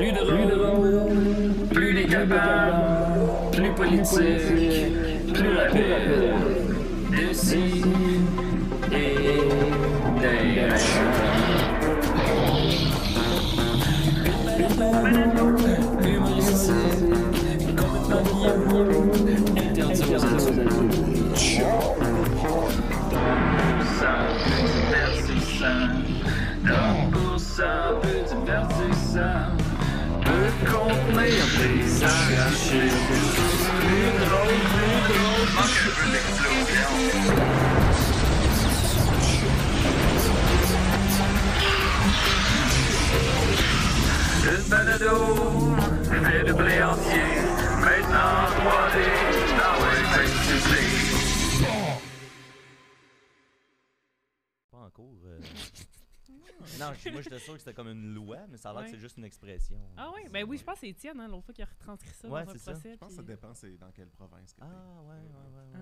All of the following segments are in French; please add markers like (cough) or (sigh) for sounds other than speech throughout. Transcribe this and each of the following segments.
Plus drôle, plus décapable, plus politique, plus rapide. D'ici et d'ailleurs. Interdit aux. Le balado fait de blé entier, maintenant 3D, dans le fais moi j'étais sûr que c'était comme une loi, mais ça a l'air que c'est juste une expression. Ah oui, ben oui, je pense que c'est Étienne, hein, l'autre fois qui a retranscrit ça Ouais, dans un c'est ça. procès. Je pense que ça dépend c'est dans quelle province. que Ah, ouais, ouais, ouais, Ah.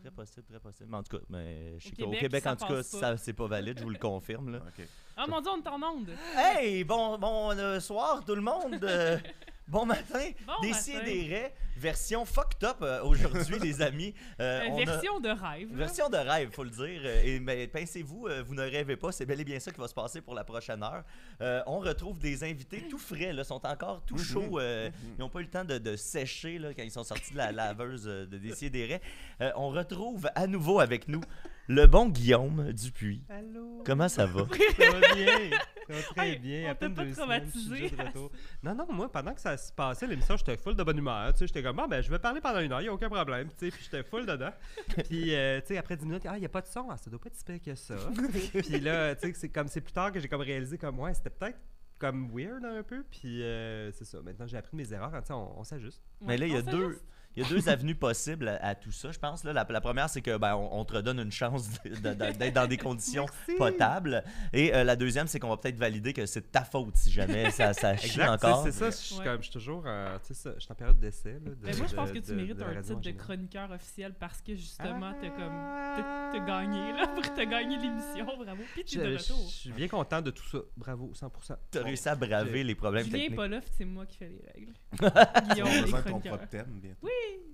Très possible, très possible. Mais en tout cas, mais je sais Au qu'au Québec, Québec, ça en tout cas, ça, c'est pas valide, je vous le confirme. Là. (laughs) Ah mon dieu, on est en onde! Hey, bon, bon euh, soir tout le monde. (laughs) bon matin. Bon raies, version fucked up euh, aujourd'hui, les (laughs) amis. Euh, Euh, on a- version de rêve. là. Version de rêve, faut le dire. Et mais pincez-vous, euh, vous ne rêvez pas, c'est bel et bien ça qui va se passer pour la prochaine heure. Euh, on retrouve des invités tout frais, là, sont encore tout chauds. euh, ils n'ont pas eu le temps de, de sécher là, quand ils sont sortis de la (laughs) laveuse de Décideret. Euh, on retrouve à nouveau avec nous le bon Guillaume Dupuis. Allô? Comment ça va? (laughs) Ça va bien? Ça va très Hey, bien. on à peine pas deux semaines, de retour. Non, non, moi, pendant que ça se passait, l'émission, j'étais full de bonne humeur. Tu sais, j'étais comme, bon, ben, je vais parler pendant une heure, il n'y a aucun problème. Tu sais, puis j'étais full dedans. (laughs) Puis, euh, tu sais, après 10 minutes, ah, il n'y a pas de son. Ah, ça doit pas être si pire que ça. (laughs) puis là, tu sais, c'est comme, c'est plus tard que j'ai comme réalisé, comme, ouais, c'était peut-être comme weird un peu. Puis, euh, c'est ça. Maintenant, j'ai appris de mes erreurs. Tu sais, on, on s'ajuste. Mais là, il y a deux. Il y a deux avenues possibles à, à tout ça, je pense. Là. La, la première, c'est que ben, on, on te redonne une chance d'être dans des conditions (laughs) Merci. potables. Et euh, la deuxième, c'est qu'on va peut-être valider que c'est de ta faute si jamais ça, ça chie Exact, encore. c'est ça. Je suis Ouais. toujours, euh, tu sais, ça, je suis en période d'essai. de- Ben, moi, je pense de- que tu de- mérites un titre de chroniqueur officiel parce que justement, t'as comme. Ah. T'as t'as gagné, là, (laughs) pour t'as gagné l'émission, bravo. Puis tu es de retour. je suis bien content de tout ça. Bravo, 100%. Tu as Bon. réussi à braver les problèmes Julien techniques. pas là, puis c'est moi qui fais les règles. (laughs) On Guillaume, a les chroniqueurs. propre thème bientôt.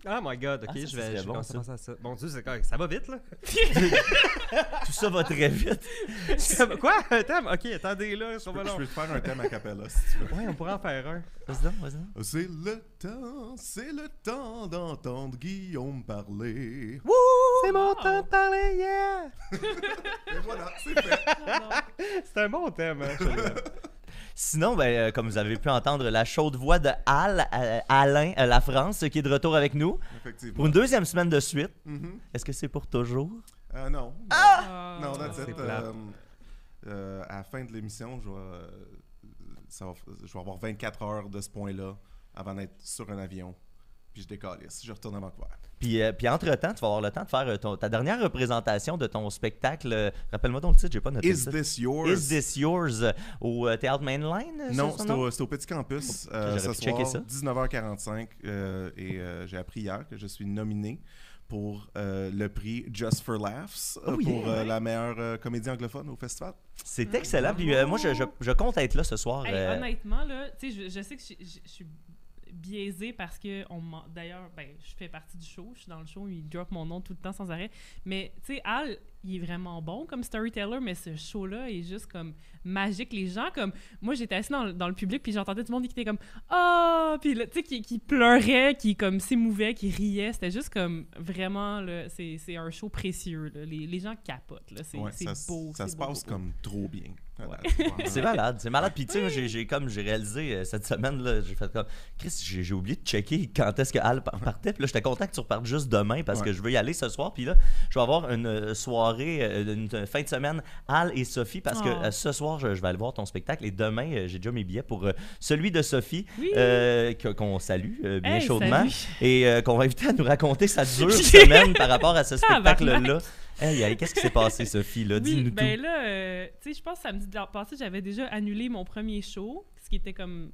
Oh my god, ok, Ah, ça, je vais, je bon, ça. à à ça. Bon Dieu, ça va vite là? (laughs) (laughs) Tout ça va très vite. Quoi? Un thème? Ok, attendez là, ça Je va peux, je peux te faire un thème a cappella si tu veux. Ouais, on pourrait en faire un. Vas-y donc, vas-y donc. C'est le temps, c'est le temps d'entendre Guillaume parler. C'est mon Wow. temps de parler, yeah Et voilà, c'est fait. Ah, (laughs) C'est un bon thème, hein. Sinon, ben, euh, comme vous avez pu entendre, la chaude voix de Al, euh, Alain euh, La France, qui est de retour avec nous Effectivement. pour une deuxième semaine de suite. Mhm. Est-ce que c'est pour toujours? Euh, non. Ah! Non, that's it. Euh, euh, à la fin de l'émission, je euh, je vais avoir 24 heures de ce point-là avant d'être sur un avion. Puis je décolle. Je retourne à Vancouver. Puis, euh, puis entre-temps, tu vas avoir le temps de faire euh, ton- ta dernière représentation de ton spectacle. euh, Rappelle-moi ton titre, j'ai pas noté Is ça. this yours? Is This Yours au euh, Théâtre Mainline? Non, c'est au, Petit Campus euh, j'aurais ce soir, ça. 19h45. euh, et euh, j'ai appris hier que je suis nominé pour euh, le prix Just for Laughs Oh, pour yeah. euh, la meilleure euh, comédie anglophone au festival. C'est excellent. Puis euh, moi, je, je- je compte être là ce soir. Hey, euh, honnêtement, là, tu sais, je, je sais que je suis biaisée parce que on d'ailleurs, ben, je fais partie du show, je suis dans le show, il drop mon nom tout le temps sans arrêt. Mais tu sais, Al, il est vraiment bon comme storyteller, mais ce show-là est juste comme magique. Les gens, comme moi, j'étais assis dans, le- dans le public, puis j'entendais tout le monde qui était comme ah, puis là, tu sais, qui, qui pleurait, qui comme s'émouvait, qui riait. C'était juste comme vraiment, là, c'est un show précieux. là. Les, les gens capotent, là. C'est Ouais, beau. ça se passe beau, beau. comme trop bien. C'est malade, c'est malade. Puis tu sais, j'ai- j'ai comme j'ai réalisé euh, cette semaine là, j'ai fait comme Chris, j'ai j'ai oublié de checker quand est-ce que Al par- partait. Puis là, j'étais content que tu repartes juste demain parce Ouais. que je veux y aller ce soir. Puis là, je vais avoir une euh, soirée, euh, une fin de semaine Al et Sophie parce que Oh. euh, ce soir, je, je vais aller voir ton spectacle et demain, euh, j'ai déjà mes billets pour euh, celui de Sophie Oui. euh, qu'on salue euh, bien Hey, chaudement salut. et euh, qu'on va inviter à nous raconter sa (laughs) dure semaine par rapport à ce Tabarnak. spectacle-là. Hey, hey, qu'est-ce qui s'est passé, Sophie? Là? Oui, Dis-nous ben tout. là, euh, tu sais, je pense que samedi de l'an passé, j'avais déjà annulé mon premier show. ce qui était comme,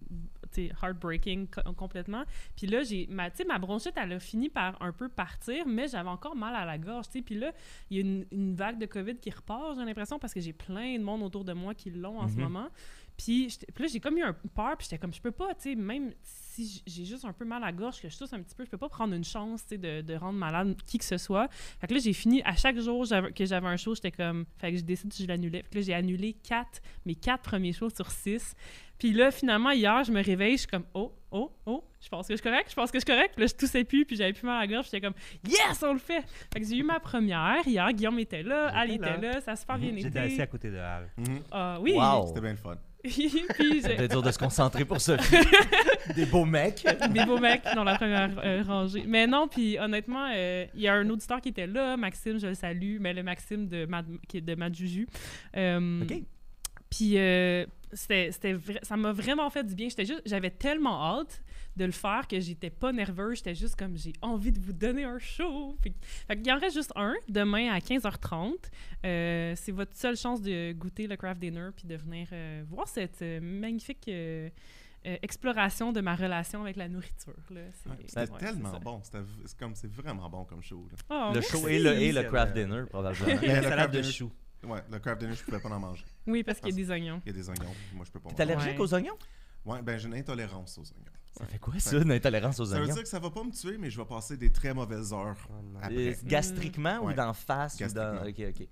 tu sais, heartbreaking co- complètement. Puis là, j'ai, ma, ma bronchite, elle a fini par un peu partir, mais j'avais encore mal à la gorge, tu sais. Puis là, il y a une, une vague de COVID qui repart, j'ai l'impression, parce que j'ai plein de monde autour de moi qui l'ont en ce Mhm. moment. Puis, là, j'ai comme eu un peur, puis j'étais comme, je peux pas, tu sais, même si j'ai juste un peu mal à la gorge, que je tousse un petit peu, je peux pas prendre une chance, tu sais, de, de rendre malade qui que ce soit. Fait que là, j'ai fini, à chaque jour que j'avais un show, j'étais comme, fait que je décide si je l'annulais. Fait que là, j'ai annulé quatre, mes quatre premiers shows sur six. Puis là, finalement, hier, je me réveille, je suis comme, oh, oh, oh, je pense que je suis correct, je pense que je suis correct. Puis là, je toussais plus, puis j'avais plus mal à la gorge, j'étais comme, yes, on le fait! Fait que j'ai eu ma première hier, Guillaume était là, Al était là, ça a super bien J'étais assis à côté de Al. Mhm. Ah oui! Wow. C'était bien le fun. (laughs) puis dur de se concentrer pour Sophie. (laughs) Des beaux mecs. des beaux mecs dans la première euh, rangée. Mais non, puis honnêtement, euh, il y a un auditeur qui était là, Maxime, je le salue, mais le Maxime de Mad, qui est de Mad Juju. Euh, OK. Puis c'était, ça m'a vraiment fait du bien. J'étais juste, j'avais tellement hâte de le faire que j'étais pas nerveuse. J'étais juste comme j'ai envie de vous donner un show. Fait qu'il y en reste juste un demain à 15h30. Euh, c'est votre seule chance de goûter le craft dinner puis de venir euh, voir cette euh, magnifique euh, euh, exploration de ma relation avec la nourriture. Ouais, C'était ouais, c'est tellement bon. C'est comme c'est vraiment bon comme show. là. Oh, Le show et le, et le craft dinner, probablement. (laughs) La le salade craft de dinner, choux. Ouais, le craft dinner, je pouvais pas en manger. Oui, parce qu'il y a des oignons. Il y a des oignons. Moi, je peux pas T'es manger. allergique Ouais. aux oignons? Ouais, ben j'ai une intolérance aux oignons. Ça fait quoi ça, une intolérance aux Ça veut oignons? dire que ça va pas me tuer, mais je vais passer des très mauvaises heures Oh après. Euh, Gastriquement ou Ouais. d'en face? Ou dans... Gastriquement. Ok, ok.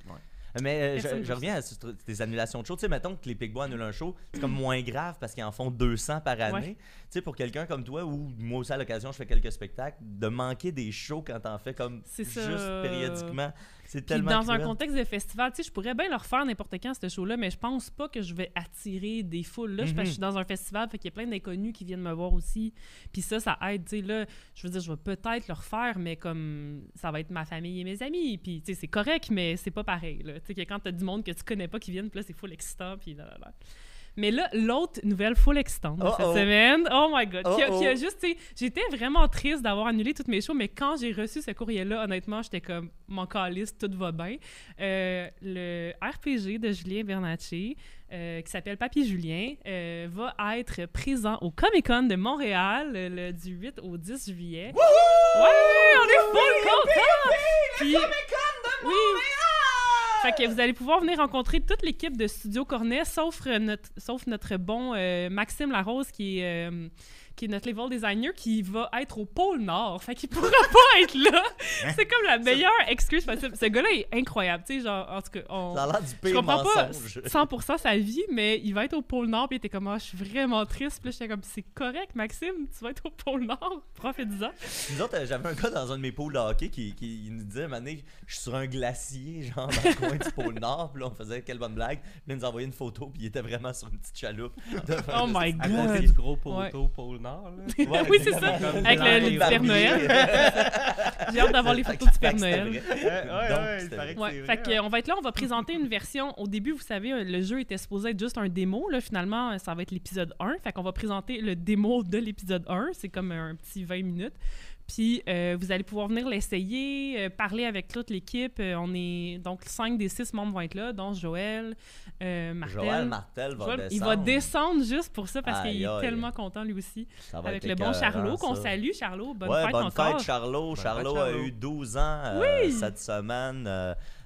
Mais euh, Personne je, reviens à ce- tes annulations de show. Tu sais, mettons que les Pigbois annulent un show, c'est comme moins grave parce qu'ils en font 200 par année. Ouais. Tu sais, pour quelqu'un comme toi, ou moi aussi à l'occasion, je fais quelques spectacles, de manquer des shows quand t'en fais comme C'est juste ça. périodiquement, c'est Puis tellement dans un contexte de festival, tu sais, je pourrais bien le refaire n'importe quand, ce show-là, mais je pense pas que je vais attirer des foules. Là, je- parce que je suis dans un festival, fait qu'il y a plein d'inconnus qui viennent me voir aussi. Puis ça, ça aide, tu sais, là, je veux dire, je vais peut-être le refaire, mais comme ça va être ma famille et mes amis. Puis, tu sais, c'est correct, mais c'est pas pareil, là. Tu sais, quand t'as du monde que tu connais pas qui viennent, puis là, c'est full excitant, puis là, là, là. Mais là, l'autre nouvelle full excitante de cette Uh-oh. semaine, oh my god, qui a, qui a Uh-oh. juste, j'étais vraiment triste d'avoir annulé toutes mes shows, mais quand j'ai reçu ce courriel-là, honnêtement, j'étais comme, mon calice, tout va bien. Euh, le RPG de Julien Bernacci, euh, qui s'appelle Papy Julien, euh, va être présent au Comic Con de Montréal le, du 8 au 10 juillet. Ouais, on est full contents! Puis- oui. Vous allez pouvoir venir rencontrer toute l'équipe de Studio Cornet, sauf euh, notre bon euh, Maxime Larose, qui est, euh, qui est notre level designer, qui va être au pôle Nord. Fait qu'il pourra (laughs) pas être là. C'est comme la meilleure excuse possible. Ce gars-là est incroyable, tu sais, genre, en tout cas, on... Ça a l'air du Je pire comprends pas mensonge. (laughs) 100% sa vie, mais il va être au pôle Nord, puis il était comme, ah, je suis vraiment triste. Puis là, j'étais comme, c'est correct, Maxime, tu vas être au pôle Nord, (laughs) profite-en. Nous autres, euh, j'avais un gars dans un de mes pôles de hockey qui, qui nous disait, Mané, je suis sur un glacier, genre dans le coin du pôle Nord. Puis là, on faisait quelle bonne blague. Puis là, il nous envoyait une photo, puis il était vraiment sur une petite chaloupe. Oh my À God. côté du gros poteau Ouais. pôle Nord. Là. (laughs) Ouais, oui, c'est ça, avec le. Père Noël. (laughs) J'ai hâte d'avoir les photos du Père Noël. vrai. Ouais, ouais, fait que, on va être là, on va présenter une version. Au début, vous savez, le jeu était supposé être juste un démo. Là, finalement, ça va être l'épisode 1. Fait qu'on va présenter le démo de l'épisode 1. C'est comme un petit 20 minutes. Puis euh, vous allez pouvoir venir l'essayer, euh, parler avec toute l'équipe. Euh, on est donc 5 des 6 membres vont être là, dont Joël, euh, Martel. Joël Martel va Joël, descendre. il va descendre juste pour ça parce qu'il est aïe. tellement content lui aussi. Ça va avec être le bon Charlot qu'on salue. Charlot, bonne ouais, fête bonne encore. fête, Charlot. Bonne Charlot a eu 12 ans euh, Oui. cette semaine.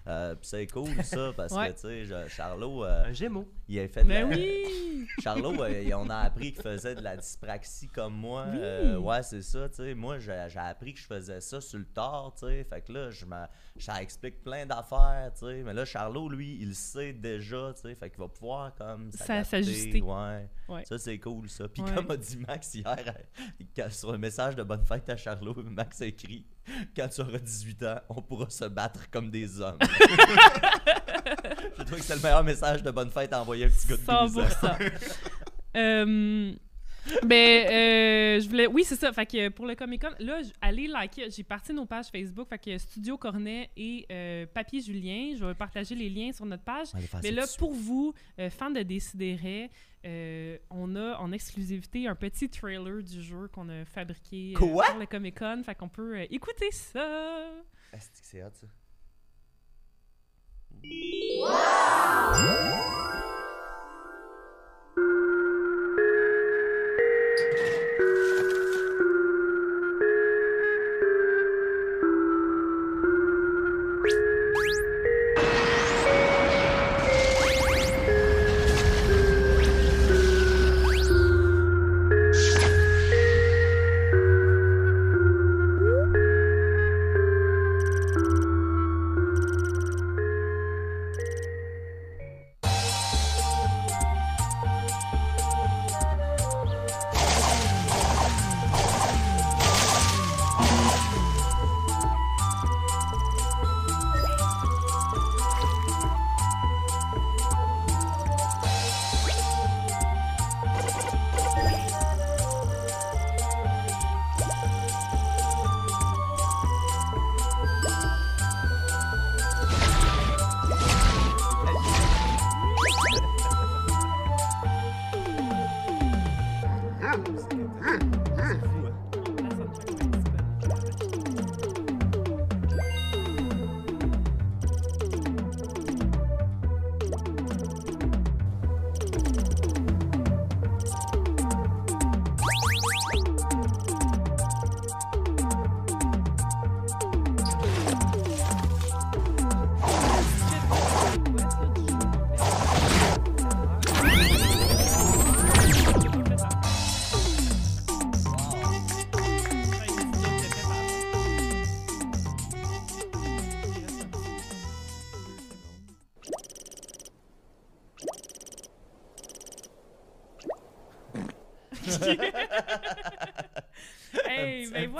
Euh, puis c'est cool, (laughs) ça, parce Ouais. que, tu sais, Charlot, euh, Un gémeau. il a fait de Mais la... oui! (laughs) Charlot, euh, on a appris qu'il faisait de la dyspraxie comme moi. Oui. Euh, ouais, c'est ça, tu sais. Moi, j'ai appris que je faisais ça sur le tard, tu sais. Fait que là, je me, ça explique plein d'affaires, tu sais. Mais là, Charlot, lui, il le sait déjà, tu sais. Fait qu'il va pouvoir, comme, s'ajuster. Ouais. Ouais. Ça, c'est cool, ça. Puis Ouais. comme a dit Max hier, (laughs) sur un message de bonne fête à Charlot, Max a écrit (laughs) Quand tu auras 18 ans, on pourra se battre comme des hommes. (laughs) Je trouve que c'est le meilleur message de bonne fête à envoyer un petit gars de 12 ans. 100%. Euh, ben, euh, je voulais. Oui, c'est ça. Fait que pour le Comic Con, là, allez liker. J'ai parti nos pages Facebook. Fait que Studio Cornet et euh, Papier Julien. Je vais partager les liens sur notre page. Mais là, pour vous, euh, fans de Décideret, euh, on a en exclusivité un petit trailer du jeu qu'on a fabriqué euh, Quoi? pour le Comic Con. Fait qu'on peut euh, écouter ça. Est-ce que c'est hot, ça?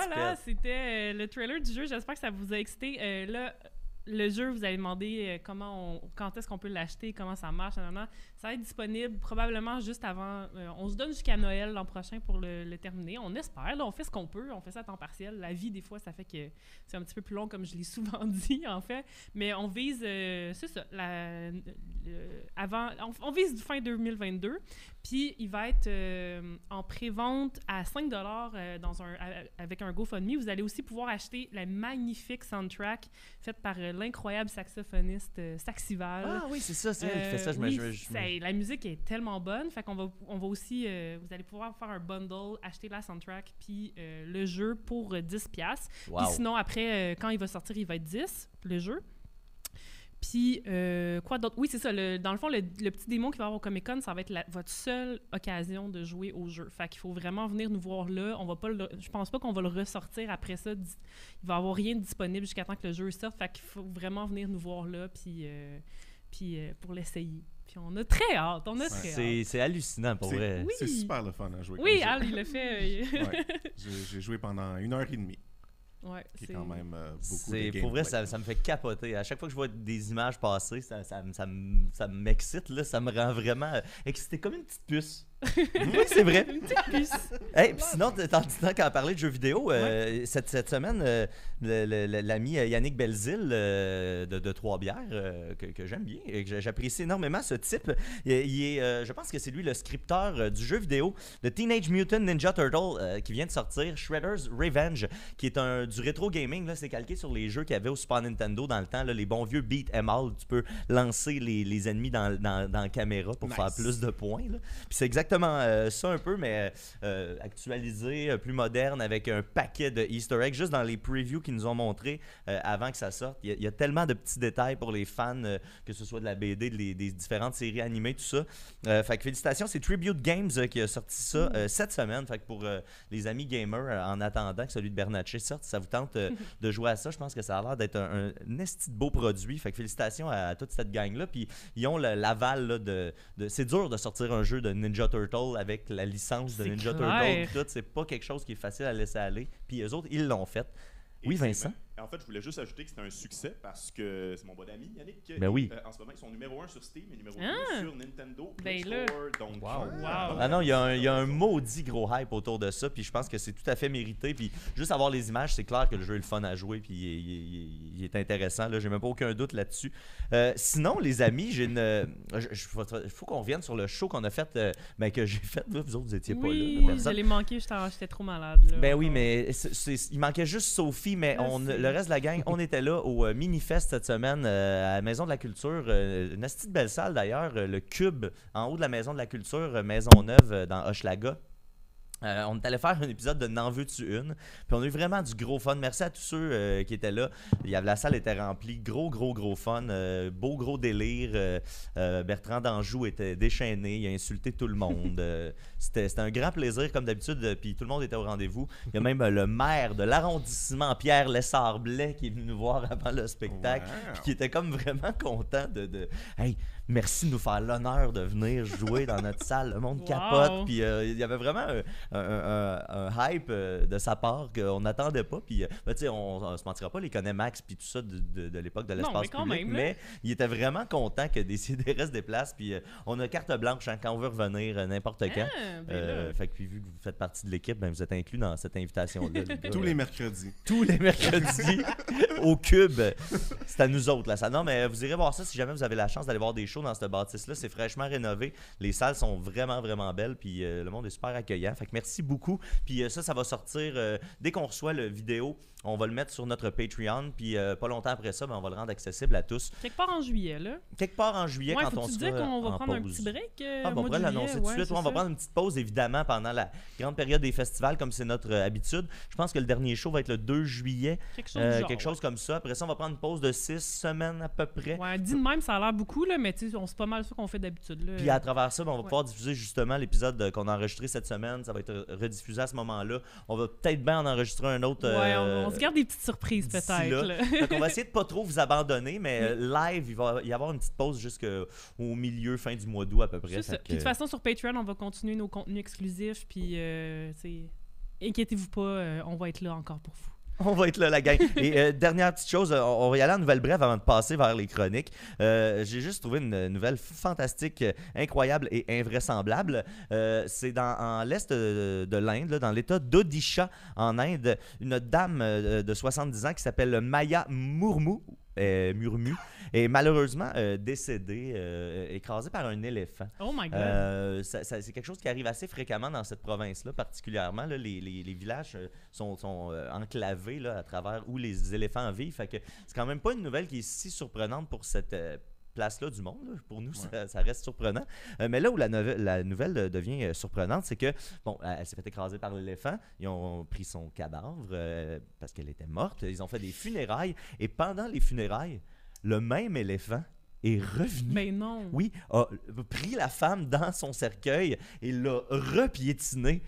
Voilà, c'était euh, le trailer du jeu. J'espère que ça vous a excité. Euh, là, le jeu, vous allez demander euh, comment on, quand est-ce qu'on peut l'acheter, comment ça marche, nanana. Ça va être disponible probablement juste avant. euh, on se donne jusqu'à Noël l'an prochain pour le, terminer. On espère. Là, on fait ce qu'on peut. On fait ça à temps partiel. La vie, des fois, ça fait que c'est un petit peu plus long, comme je l'ai (laughs) souvent dit, en fait. Mais on vise, euh, c'est ça, avant, on, vise fin 2022. Puis il va être euh, en pré-vente à 5 euh, dans un avec un GoFundMe. Vous allez aussi pouvoir acheter la magnifique soundtrack faite par l'incroyable saxophoniste euh, Ah oui, c'est ça, c'est elle qui fait ça. Je Euh, me- oui, je me- la musique est tellement bonne, fait qu'on va, on va aussi, euh, vous allez pouvoir faire un bundle, acheter la soundtrack puis euh, le jeu pour euh, 10 pièces. Wow. Puis sinon après, euh, quand il va sortir, il va être 10 le jeu. Puis euh, quoi d'autre? Oui, c'est ça. le- dans le fond, le, le petit démo qu'il va y avoir au Comic Con, ça va être la- votre seule occasion de jouer au jeu. Fait qu'il faut vraiment venir nous voir là. On va pas, le- je pense pas qu'on va le ressortir après ça. Il va y avoir rien de disponible jusqu'à temps que le jeu sorte. Fait qu'il faut vraiment venir nous voir là, puis, euh, puis euh, pour l'essayer. Puis on a très hâte. On a très hâte. C'est hallucinant pour C'est- vrai. Oui. C'est super le fun à jouer. Oui, comme Al, il l'a fait. euh. Ouais. (laughs) J'ai joué pendant une heure et demie, ouais, qui est c'est- quand même euh, beaucoup de pour vrai, ça, ça me fait capoter. À chaque fois que je vois des images passer, ça, ça, me- ça, me- ça m'excite, là, ça me rend vraiment euh, excité comme une petite puce. (laughs) oui, c'est vrai. Une petite puce. Hey, puis sinon, t- tant tant qu'à parler de jeux vidéo, euh, cette, cette semaine, euh, l'ami euh, Yannick Belzile euh, de, de Trois-Bières, que, que j'aime bien et que j'a- j'apprécie énormément, ce type, il, il est, je pense que c'est lui le scripteur du jeu vidéo de Teenage Mutant Ninja Turtle qui vient de sortir, Shredder's Revenge, qui est un, du rétro gaming. C'est calqué sur les jeux qu'il y avait au Super Nintendo dans le temps, là, les bons vieux beat 'em all. Tu peux lancer les, les ennemis dans, dans, dans la caméra pour Nice. faire plus de points. Puis c'est exactement euh, ça un peu, mais euh, actualisé, euh, plus moderne, avec un paquet de Easter eggs. Juste dans les previews qu'ils nous ont montrés avant que ça sorte, il y, a- il y a tellement de petits détails pour les fans, que ce soit de la BD, de les- des différentes séries animées, tout ça. Fait que félicitations, c'est Tribute Games qui a sorti ça euh, cette semaine. Fait que pour les amis gamers, en attendant que celui de Bernatchez sorte, si ça vous tente (laughs) de jouer à ça, je pense que ça a l'air d'être un, un esti de beau produit. Fait que félicitations à, à toute cette gang-là. Puis ils ont l'aval là, de, de- C'est dur de sortir un jeu de Ninja Turtle avec la licence de Ninja clair. Turtle. tout. C'est pas quelque chose qui est facile à laisser aller. Puis eux autres, ils l'ont fait. Oui, Vincent? En fait, je voulais juste ajouter que c'était un succès parce que c'est mon bon ami Yannick. Ben oui. Euh, en ce moment, ils sont numéro 1 sur Steam et numéro Ah. 2 sur Nintendo Ben Play là. Store. Donc, Wow. euh, Wow. Ah non, il y, a un- il y a un maudit gros hype autour de ça, puis je pense que c'est tout à fait mérité. Puis juste avoir les images, c'est clair que le jeu est le fun à jouer, puis il est, il est- il est- il est intéressant. Là, j'ai même pas aucun doute là-dessus. Euh, sinon, les amis, j'ai une. euh, je- je- faut, qu'on revienne sur le show qu'on a fait, euh, ben, que j'ai fait. Là, vous autres, vous étiez pas là. Je l'ai manqué, j'étais trop malade. Là, Ben oui, encore. mais il manquait juste Sophie, mais Je on, sais. Le reste de la gang, on était là au euh, Minifest cette semaine euh, à la Maison de la Culture. euh, une petite belle salle d'ailleurs, le Cube, en haut de la Maison de la Culture, Maisonneuve euh, dans Hochelaga. Euh, on est allé faire un épisode de N'en veux-tu une? Puis on a eu vraiment du gros fun. Merci à tous ceux euh, qui étaient là. Il y avait, la salle était remplie. Gros, gros, gros fun. Euh, beau, gros délire. Bertrand d'Anjou était déchaîné. Il a insulté tout le monde. (laughs) C'était c'était un grand plaisir, comme d'habitude. Puis tout le monde était au rendez-vous. Il y a même le maire de l'arrondissement, Pierre Lessard-Blais, qui est venu nous voir (laughs) avant le spectacle. Wow. Puis qui était comme vraiment content de. de hey, merci de nous faire l'honneur de venir jouer dans notre salle. Le monde Wow. capote. Puis euh, il y avait vraiment un, un- un- un hype euh, de sa part qu'on n'attendait pas. Puis, euh, ben, tu sais, on, on se mentira pas, les connaît Max, puis tout ça de, de- de l'époque de l'espace mais quand public. même, là. mais il était vraiment content que Décidérez se déplace. Puis euh, on a carte blanche hein, quand on veut revenir, euh, n'importe quand. Ah, ben Euh, là. fait que puis, vu que vous faites partie de l'équipe, ben, vous êtes inclus dans cette invitation-là. Tous les mercredis. tous les mercredis au Cube. C'est à nous autres, là. Ça. Non, mais vous irez voir ça si jamais vous avez la chance d'aller voir des dans cette bâtisse-là. C'est fraîchement rénové. Les salles sont vraiment, vraiment belles. Puis euh, le monde est super accueillant. Fait que merci beaucoup. Puis euh, ça, ça va sortir euh, dès qu'on reçoit le vidéo. On va le mettre sur notre Patreon. Puis euh, pas longtemps après ça, ben, on va le rendre accessible à tous. Quelque part en juillet, là. Quelque part en juillet, Ouais, quand on dire qu'on va en prendre un petit break. euh, Ah, bon, on pourrait l'annoncer tout de ouais, suite. Ouais, on va prendre une petite pause, évidemment, pendant la grande période des festivals, comme c'est notre euh, habitude. Je pense que le dernier show va être le 2 juillet, Quelque chose, euh, genre, quelque chose comme ça. Après ça, on va prendre une pause de 6 semaines à peu près. Ouais, dit de même, ça a l'air beaucoup, là, mais tu sais, on c'est pas mal ça qu'on fait d'habitude. là. Puis à travers ça, ben, on va pouvoir diffuser justement l'épisode qu'on a enregistré cette semaine. Ça va être rediffusé à ce moment-là. On va peut-être bien en enregistrer un autre on- On se garde des petites surprises peut-être. qu'on va essayer de pas trop vous abandonner, mais live, il va y avoir une petite pause jusqu'au milieu, fin du mois d'août à peu près. Ça. Puis de toute façon, sur Patreon, on va continuer nos contenus exclusifs. Puis, euh, inquiétez-vous pas, euh, on va être là encore pour vous. (laughs) On va être là, la gang. Et euh, dernière petite chose, euh, on va y aller en nouvelle brève avant de passer vers les chroniques. Euh, J'ai juste trouvé une nouvelle fantastique, incroyable et invraisemblable. C'est dans l'est de, de l'Inde, dans l'état d'Odisha, en Inde, une dame de 70 ans qui s'appelle Maya Murmu. Euh, Murmu est malheureusement euh, décédée, euh, écrasée par un éléphant. Oh my god. Euh, ça- ça- c'est quelque chose qui arrive assez fréquemment dans cette province-là, particulièrement. là, les, les- les villages euh, sont, sont, enclavés là, à travers où les éléphants vivent. Fait que c'est quand même pas une nouvelle qui est si surprenante pour cette place-là du monde. là. Pour nous, ça, ça reste surprenant. Euh, mais là où la, nouvelle devient euh, surprenante, c'est que, bon, elle s'est fait écraser par l'éléphant. Ils ont pris son cadavre euh, parce qu'elle était morte. Ils ont fait des funérailles. Et pendant les funérailles, le même éléphant est revenu. Mais non. Oui, a pris la femme dans son cercueil et l'a repiétinée.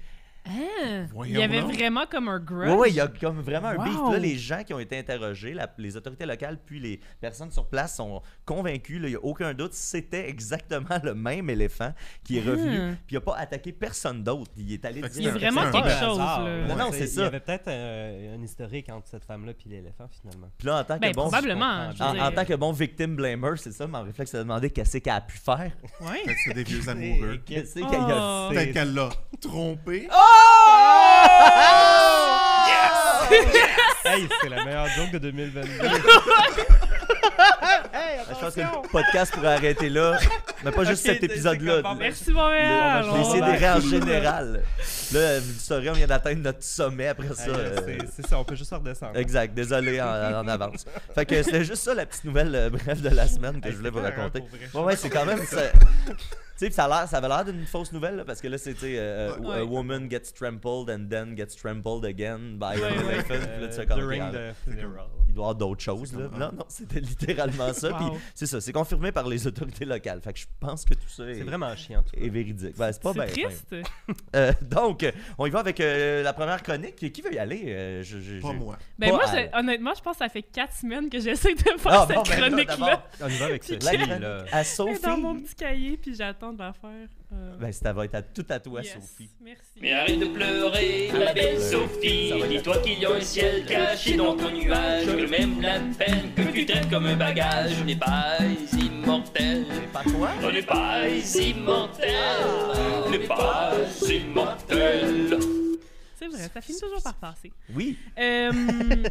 Hein? Il y avait donc. vraiment comme un grudge. Oui, ouais, il y a comme vraiment un beef. Wow. Là, les gens qui ont été interrogés, la- les autorités locales, puis les personnes sur place sont convaincus, là, il n'y a aucun doute, c'était exactement le même éléphant qui est revenu, Hmm. puis il n'a pas attaqué personne d'autre. Il est allé que Il y a dire... vraiment quelque chose. hasard, là. ouais. Non, non, c'est Il ça. y avait peut-être euh, un historique entre cette femme-là et l'éléphant, finalement. Puis là, en tant que Ben, bon... probablement. En, dire. en tant que bon victim blamer, c'est ça, mon réflexe, c'est de demander qu'est-ce qu'elle a pu faire. (laughs) Que c'est des vieux amoureux. Qu'est-ce qu'elle Oh. a dit. Peut-être qu'elle l'a trompé. Hey, c'est la meilleure joke de 2022. (laughs) Je pense que le podcast pourrait arrêter là, mais pas juste cet épisode-là. Merci Montréal. Les CDR en général. Là, vous le saurez, on vient d'atteindre notre sommet après ça. Hey, euh, c'est- ça, on peut juste redescendre. Exact, désolé en, en avance. Fait que c'était juste ça la petite nouvelle euh, bref de la semaine que Hey, je voulais vous raconter. vrai. Ouais, ouais, c'est quand même. ça- Tu sais, ça, a l'air- ça avait l'air d'une fausse nouvelle là, parce que là, c'était euh, Ouais. A woman gets trampled and then gets trampled again by Ouais, an ouais. elephant. Puis là, Euh, tu fais comme, during ok, the funeral. il doit y avoir d'autres choses. Là. comme- Non, non, c'était littéralement ça. Puis c'est ça, c'est confirmé par les autorités locales. Fait que je pense que tout ça est, C'est vraiment chiant, tout est véridique. Ben, c'est pas bien. Triste. (laughs) Euh, donc, on y va avec euh, la première chronique. Qui veut y aller? Euh, je- je- Pas moi. Ben Pas moi, je- honnêtement, je pense que ça fait quatre semaines que j'essaie de faire Ah, cette bon, ben là, chronique-là. On y va avec (laughs) ça. La là- chronique à Elle est Sophie. dans mon petit cahier, puis j'attends de la faire. Euh, Ben, ça va être à, tout à toi, yes. Sophie. Merci. Mais arrête de pleurer, ma belle Sophie. Dis-toi qu'il y a un ciel caché dans ton nuage. Que même la peine que tu traites comme un bagage n'est pas immortel. Pas quoi On n'est pas immortel. On n'est pas immortel. C'est vrai, ça finit toujours par passer. Oui. Euh, (laughs)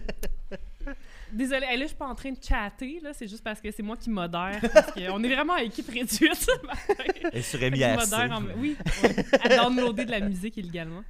Désolée, là, je suis pas en train de chatter, là, c'est juste parce que c'est moi qui modère. Parce qu'on est vraiment à équipe réduite que je MIRC. modère en- Oui, ouais, à downloader de la musique illégalement.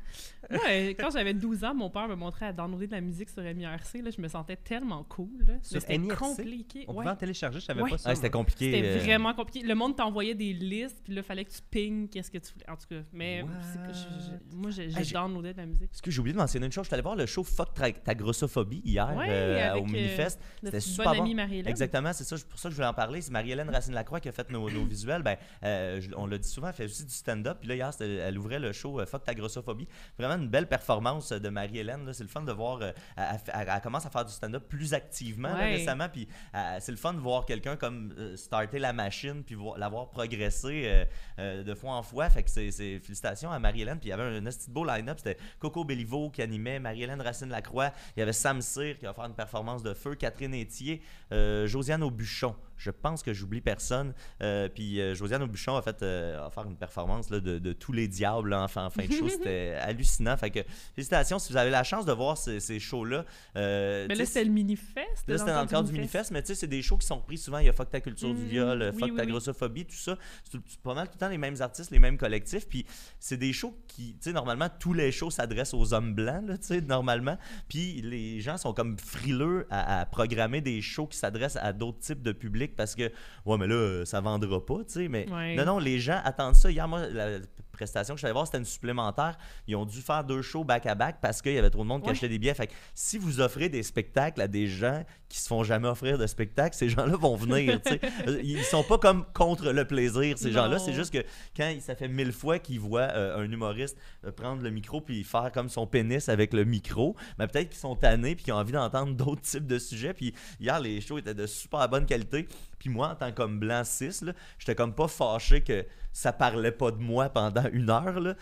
Euh, quand j'avais 12 ans, mon père me montrait à downloader de la musique sur MIRC. Là, je me sentais tellement cool. Là. Sur Mais C'était MIRC? compliqué. On ouais. pouvait en télécharger, je savais Ouais. pas ça. Ah, c'était compliqué. C'était euh, vraiment compliqué. Le monde t'envoyait des listes, puis là, fallait que tu ping qu'est-ce que tu voulais. En tout cas, mais What? c'est que je- je- moi, j'ai Ah, downloadé de la musique. Est-ce que j'ai oublié de mentionner une chose? Je suis allé voir le show Fuck ta, ta grossophobie hier Ouais, euh, avec, au euh, Minifest. C'était bonne super bon. amie Marie-Hélène. Exactement, c'est ça, c'est pour ça que je voulais en parler. C'est Marie-Hélène Racine-Lacroix qui a fait nos, nos visuels. Ben, euh, je- on l'a dit souvent, elle fait aussi du stand-up. Puis là, hier, elle ouvrait le show Fuck ta grossophobie. Vraiment une belle performance euh, de Marie-Hélène. C'est le fun de voir. euh, elle, elle- elle- elle commence à faire du stand-up plus activement là, récemment. Puis euh, c'est le fun de voir quelqu'un comme euh, starter la machine puis la voir progresser de fois en fois. Fait que c'est félicitations à Marie-Hélène. Puis il y avait un, un petit beau line-up. C'était Coco Bellivo qui animait, Marie-Hélène Racine-Lacroix. Il y avait Sam Cyr qui va faire une performance de feu, Catherine Etier, Josiane Aubuchon. Je pense que j'oublie personne. Euh, puis euh, Josiane Aubuchon a fait euh, a faire une performance là, de, de tous les diables là, en, fin, en fin de show. (laughs) C'était hallucinant. Fait que félicitations si vous avez la chance de voir ces, ces shows-là. Euh, Mais là, c'était le mini-fest. Là, c'était dans le cadre du Minifest, mais tu sais, c'est des shows qui sont repris souvent. Il y a Fuck ta culture du Mm, viol, oui, Fuck oui, ta oui. grossophobie, tout ça. C'est pas mal tout le temps les mêmes artistes, les mêmes collectifs. Puis c'est des shows qui, tu sais, normalement, tous les shows s'adressent aux hommes blancs, tu sais, normalement. Puis les gens sont comme frileux à, à programmer des shows qui s'adressent à d'autres types de publics parce que, ouais, mais là, euh, ça vendra pas, tu sais. Mais Ouais. non, non, les gens attendent ça. Hier, moi, la- prestation que je suis allé voir, c'était une supplémentaire. Ils ont dû faire deux shows back-à-back parce qu'il y avait trop de monde qui Ouais. achetait des billets. Fait que si vous offrez des spectacles à des gens qui se font jamais offrir de spectacles, ces gens-là vont venir. tu sais. (laughs) Euh, Ils sont pas comme contre le plaisir, ces gens-là. C'est juste que quand ça fait mille fois qu'ils voient euh, un humoriste prendre le micro puis faire comme son pénis avec le micro, mais peut-être qu'ils sont tannés puis qu'ils ont envie d'entendre (laughs) d'autres types de sujets. Puis hier, les shows étaient de super bonne qualité. Puis moi, en tant comme blanc 6, j'étais comme pas fâché que ça parlait pas de moi pendant une heure. là.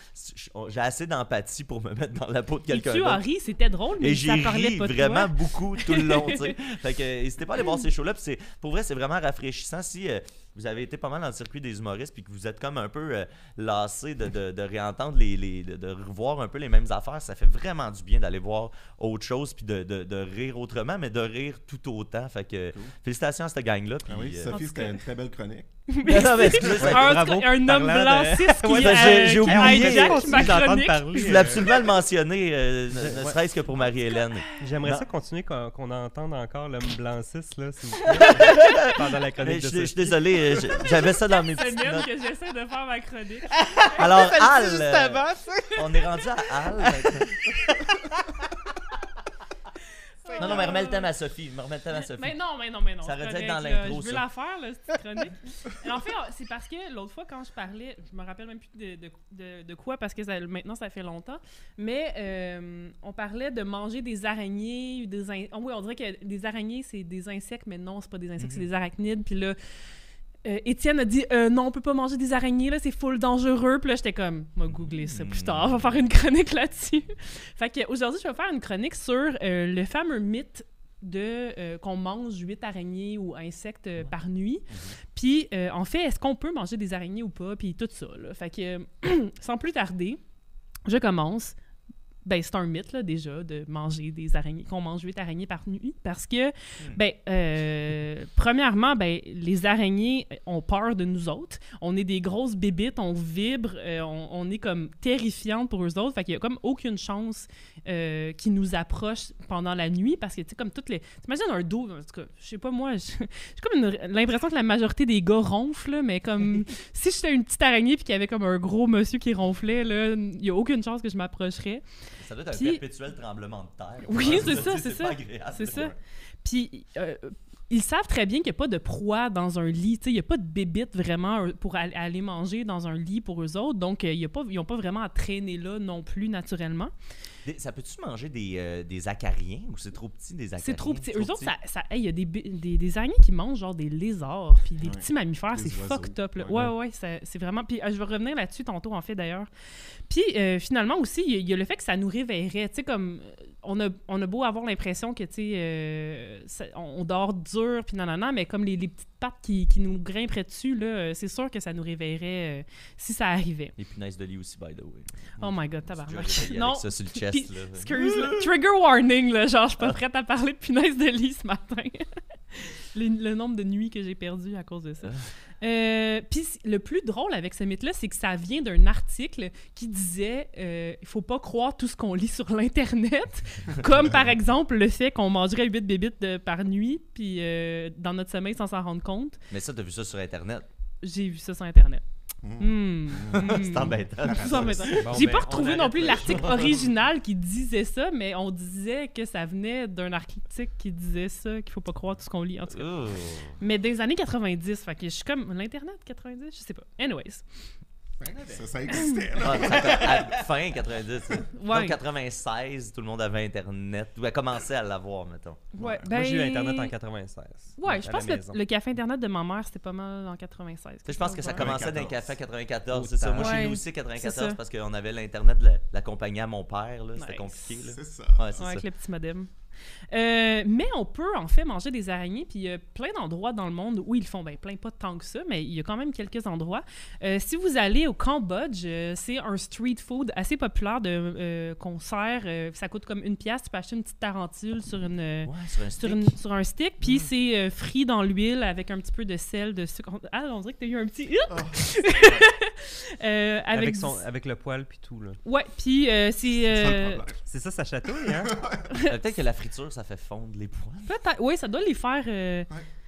J'ai assez d'empathie pour me mettre dans la peau de Et quelqu'un tu as ri, c'était drôle, mais Et j'ai ça parlait ri pas de vraiment toi. beaucoup tout le long. (laughs) Fait que euh, n'hésitez pas à aller voir ces shows-là. C'est- pour vrai, c'est vraiment rafraîchissant. Si euh, vous avez été pas mal dans le circuit des humoristes puis que vous êtes comme un peu euh, lassé de, de- de réentendre les, les- de, de revoir un peu les mêmes affaires, ça fait vraiment du bien d'aller voir autre chose puis de, de- de rire autrement, mais de rire tout autant. Fait que Cool. félicitations à cette gang-là. Puis, Ah oui, euh, Sophie, tout c'était une très belle chronique. (laughs) non, non, mais excusez, Un, bravo. un homme Parlant blanc de- 6 qui, Ouais, ben, j'ai- euh, j'ai oublié. hijack Continue ma d'entendre chronique. parler, je voulais absolument le mentionner, euh, ne, ne Ouais. serait-ce que pour Marie-Hélène. J'aimerais ça continuer qu'on qu'on entende encore l'homme blanc 6 là, s'il vous (laughs) plaît, pendant la chronique Je de je- je suis désolé, euh, j'avais ça dans mes C'est petites notes. que j'essaie de faire ma chronique. Alors, (laughs) Al, on est rendu à Al. (laughs) non, non, mais remets le thème à Sophie. me remets le thème à Sophie. Mais non, mais non, mais non. Ça aurait dû être dans l'intro, Je veux la faire, là, cette chronique. (laughs) En fait, c'est parce que l'autre fois, quand je parlais, je me rappelle même plus de, de, de- de quoi, parce que ça- maintenant, ça fait longtemps, mais euh, on parlait de manger des araignées. Des in- oh oui, on dirait que des araignées, c'est des insectes, mais non, c'est pas des insectes, c'est Mhm. des arachnides. Puis là, euh, Étienne a dit euh, non, on peut pas manger des araignées, là, c'est full dangereux. Puis là, j'étais comme, va googler ça plus tard, on va faire une (laughs) chronique là-dessus. fait que aujourd'hui, je vais faire une chronique sur euh, le fameux mythe de euh, qu'on mange huit araignées ou insectes par nuit. Puis, euh, en fait, est-ce qu'on peut manger des araignées ou pas? Puis tout ça. Là. Fait que, (clears throat) sans plus tarder, je commence. Ben, c'est un mythe, là, déjà, de manger des araignées, qu'on mange huit araignées par nuit. Parce que, ben, euh, premièrement, ben, les araignées ont peur de nous autres. On est des grosses bébites, on vibre, euh, on, on est comme terrifiantes pour eux autres. Fait qu'il y a comme aucune chance euh, qui nous approche pendant la nuit parce que, tu sais, comme toutes les. T'imagines un dos, en tout cas, je sais pas moi, j'ai comme une- l'impression que la majorité des gars ronflent, mais comme (laughs) si j'étais une petite araignée puis qu'il y avait comme un gros monsieur qui ronflait, là, il y a aucune chance que je m'approcherais. Ça doit être un Puis- perpétuel tremblement de terre. Oui, (laughs) c'est ça, c'est pas ça. agréable. C'est ça. Puis euh, ils savent très bien qu'il n'y a pas de proie dans un lit. Tu sais, Il n'y a pas de bébite vraiment euh, pour al- aller manger dans un lit pour eux autres. Donc, euh, il y a pas, ils n'ont pas vraiment à traîner là non plus naturellement. Des- Ça peut-tu manger des, euh, des acariens ou c'est trop petit des acariens? C'est trop petit. Eux autres, ça, hey, il y a des, des, des araignées qui mangent genre des lézards, puis des Ouais. petits mammifères. C'est fucked up. Là. Ouais. Ouais, ouais, c'est vraiment. Puis euh, je vais revenir là-dessus tantôt, en fait, d'ailleurs. Puis euh, finalement aussi, il y, a- il y a le fait que ça nous réveillerait. Tu sais, comme. On a, on a beau avoir l'impression que, tu sais, euh, on, on dort dur, puis nanana, mais comme les, les petites pattes qui, qui nous grimperaient dessus, là, c'est sûr que ça nous réveillerait euh, si ça arrivait. Les punaises de lit aussi, by the way. Oh my god, tabarnak. Non, ça sur le chest. Puis, là. Excuse, là. Trigger warning, là. Genre, je suis pas prête à parler de punaise de lit ce matin. (laughs) Le nombre de nuits que j'ai perdu à cause de ça. Euh, Puis le plus drôle avec ce mythe-là, c'est que ça vient d'un article qui disait euh, il faut pas croire tout ce qu'on lit sur l'Internet. (laughs) Comme par exemple le fait qu'on mangerait 8 bébites de- par nuit, puis euh, dans notre sommeil sans s'en rendre compte. Mais ça, t'as vu ça sur Internet? J'ai vu ça sur Internet. Mm. Hmm. (laughs) c'est embêtant. (laughs) C'est embêtant. Bon, J'ai ben, pas on retrouvé non plus l'article original qui disait ça, mais on disait que ça venait d'un article qui disait ça, qu'il faut pas croire tout ce qu'on lit, en tout cas. Oh. Mais des années 90, fait que je suis comme... L'Internet, 90? Je sais pas. Anyways. Ça, ça existait, là. Ah, à fin 90. là. Ouais. Donc 96, tout le monde avait Internet. Ou a commencé à l'avoir, mettons. Ouais, Moi, j'ai eu ben- Internet en 96. Ouais, je pense que le, le café Internet de ma mère, c'était pas mal en 96. Tu sais, je pense que ça commençait dans 94. les cafés 94, Oh, c'est ça. Moi, chez nous aussi, C'est 94, ça. parce qu'on avait l'Internet de la, la compagnie à mon père. C'était Nice. compliqué. C'est ça. Ouais, c'est Ouais, ça. avec le petit modem. Euh, mais on peut en fait manger des araignées, puis il y a plein d'endroits dans le monde où ils le font. Ben, plein, pas tant que ça, mais il y a quand même quelques endroits. Euh, si vous allez au Cambodge, euh, c'est un street food assez populaire de, euh, qu'on sert. euh, ça coûte comme une pièce. Tu peux acheter une petite tarentule sur une. Ouais, sur un sur, stick. une- sur un stick, puis Mm. c'est euh, frit dans l'huile avec un petit peu de sel, de sucre. Ah, on dirait que t'as eu un petit... Oh. (laughs) Euh, avec, Avec, du- son, avec le poil puis tout. là. Ouais, puis euh, c'est... C'est ça euh, ça, ça chatouille, hein? (laughs) Peut-être que la friture, ça fait fondre les poils. Peut-être, oui, ça doit les faire. euh,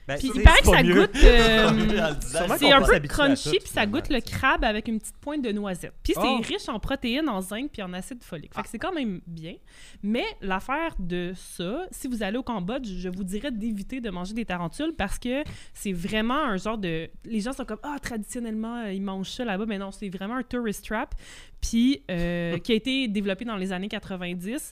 Ben, Puis il paraît que ça mieux. goûte. euh, (laughs) c'est un peu crunchy, puis ça goûte le crabe avec une petite pointe de noisette. Puis c'est Oh. riche en protéines, en zinc, puis en acide folique. Fait que c'est quand même bien. Mais l'affaire de ça, si vous allez au Cambodge, je vous dirais d'éviter de manger des tarentules parce que c'est vraiment un genre de... Les gens sont comme, ah, traditionnellement, euh, ils mangent ça là-bas. Mais non, c'est vraiment un tourist trap, puis euh, (laughs) qui a été développé dans les années 90.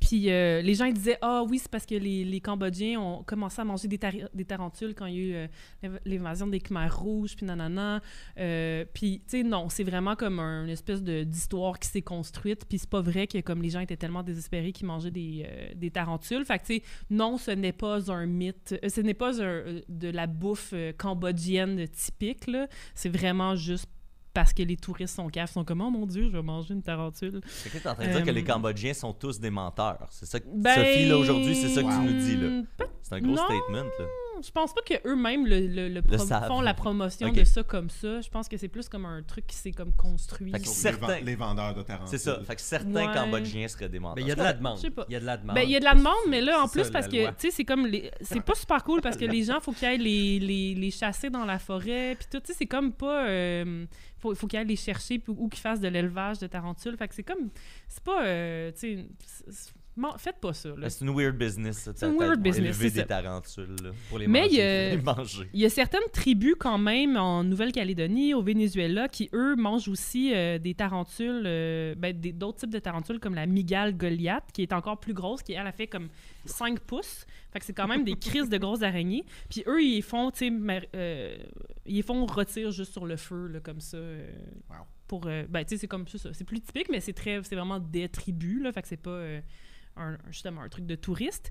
Puis euh, les gens disaient Ah oui, c'est parce que les, les Cambodgiens ont commencé à manger des, tari- des tarentules quand il y a eu euh, l'invasion des Khmers rouges, puis nanana. Euh, puis, tu sais, non, c'est vraiment comme un- une espèce d'histoire qui s'est construite. Puis c'est pas vrai que comme les gens étaient tellement désespérés qu'ils mangeaient des, des tarentules. Fait que, tu sais, non, ce n'est pas un mythe. ce n'est pas un- de la bouffe cambodgienne typique. C'est vraiment juste parce que les touristes sont caves, sont comme « Oh mon Dieu, je vais manger une tarentule ». C'est que t'es en train de dire que Euh, les Cambodgiens sont tous des menteurs. C'est ça que Ben, Sophie, là, aujourd'hui, c'est ça que tu nous dis, là. C'est un gros Non. statement, là. Je pense pas qu'eux-mêmes le, font la promotion de ça comme ça. Je pense que c'est plus comme un truc qui s'est comme construit. Fait que Certains- Les, ven- les vendeurs de tarentules. C'est ça. Fait que certains Ouais. Cambodgiens seraient des menteurs. Ben, il y a de la demande. Je sais pas. Il y a de la demande. Ben, il y a de la demande, mais là, en C'est plus, ça, parce que, tu sais, c'est comme. les- C'est pas super cool parce que (laughs) les gens, faut qu'ils aillent les, les, les chasser dans la forêt, puis tout. Tu sais, c'est comme pas. euh, faut, faut qu'ils aillent les chercher, ou qu'ils fassent de l'élevage de tarentules. Fait que c'est comme. C'est pas. euh, tu sais. Faites pas ça, C'est une weird business. C'est une weird business, élevé c'est des ça. tarentules, là, pour les Mais manger. il y a- les manger. Il y a certaines tribus quand même en Nouvelle-Calédonie, au Venezuela, qui eux mangent aussi euh, des tarentules, euh, ben, d'autres types de tarentules comme la migale Goliath, qui est encore plus grosse, qui elle a fait comme 5 pouces. Fait que c'est quand même des crises de grosses araignées. Puis eux, ils font, tu sais, euh, ils font rôtir juste sur le feu, là, comme ça. euh, Wow. Pour, euh, ben, tu sais, c'est comme ça. ça. C'est plus typique, mais c'est très, c'est vraiment des tribus, là. Fait que c'est pas. Un- justement un truc de touriste.